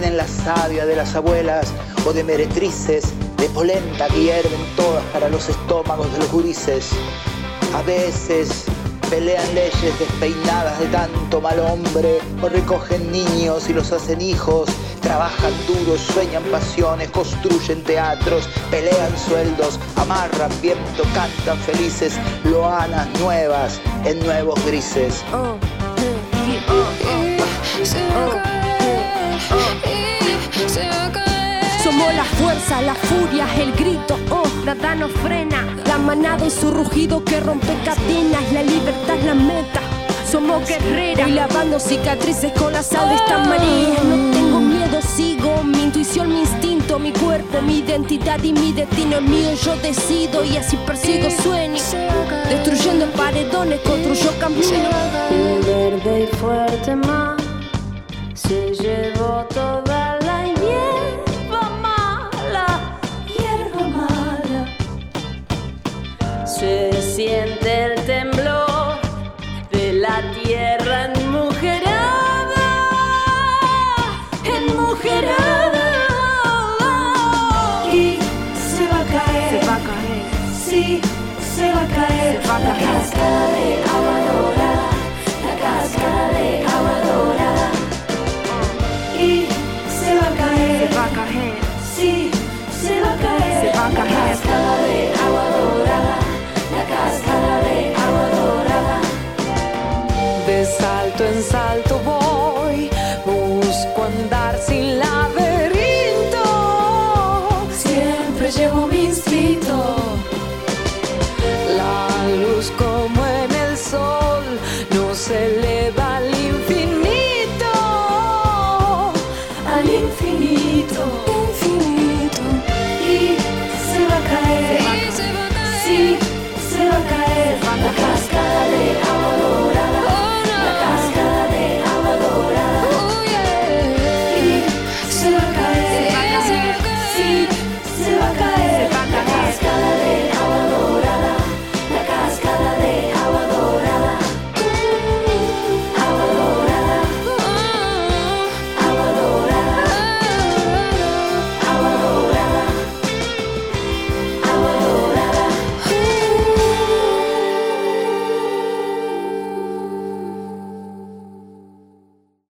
Speaker 18: tienen la savia de las abuelas o de meretrices, de polenta que hierven todas para los estómagos de los gurises. A veces pelean leyes despeinadas de tanto mal hombre, o recogen niños y los hacen hijos, trabajan duro, sueñan pasiones, construyen teatros, pelean sueldos, amarran viento, cantan felices, loanas nuevas en nuevos grises.
Speaker 19: Somos la fuerza, la furia, el grito, oh, nada nos frena. La manada y su rugido que rompe cadenas, la libertad es la meta. Somos guerreras, y lavando cicatrices con la sal de esta marea. No tengo miedo, sigo mi intuición, mi instinto, mi cuerpo, mi identidad y mi destino es mío. Yo decido y así persigo sueños. Destruyendo paredones, construyo caminos.
Speaker 13: Verde y fuerte mar se llevó toda la Se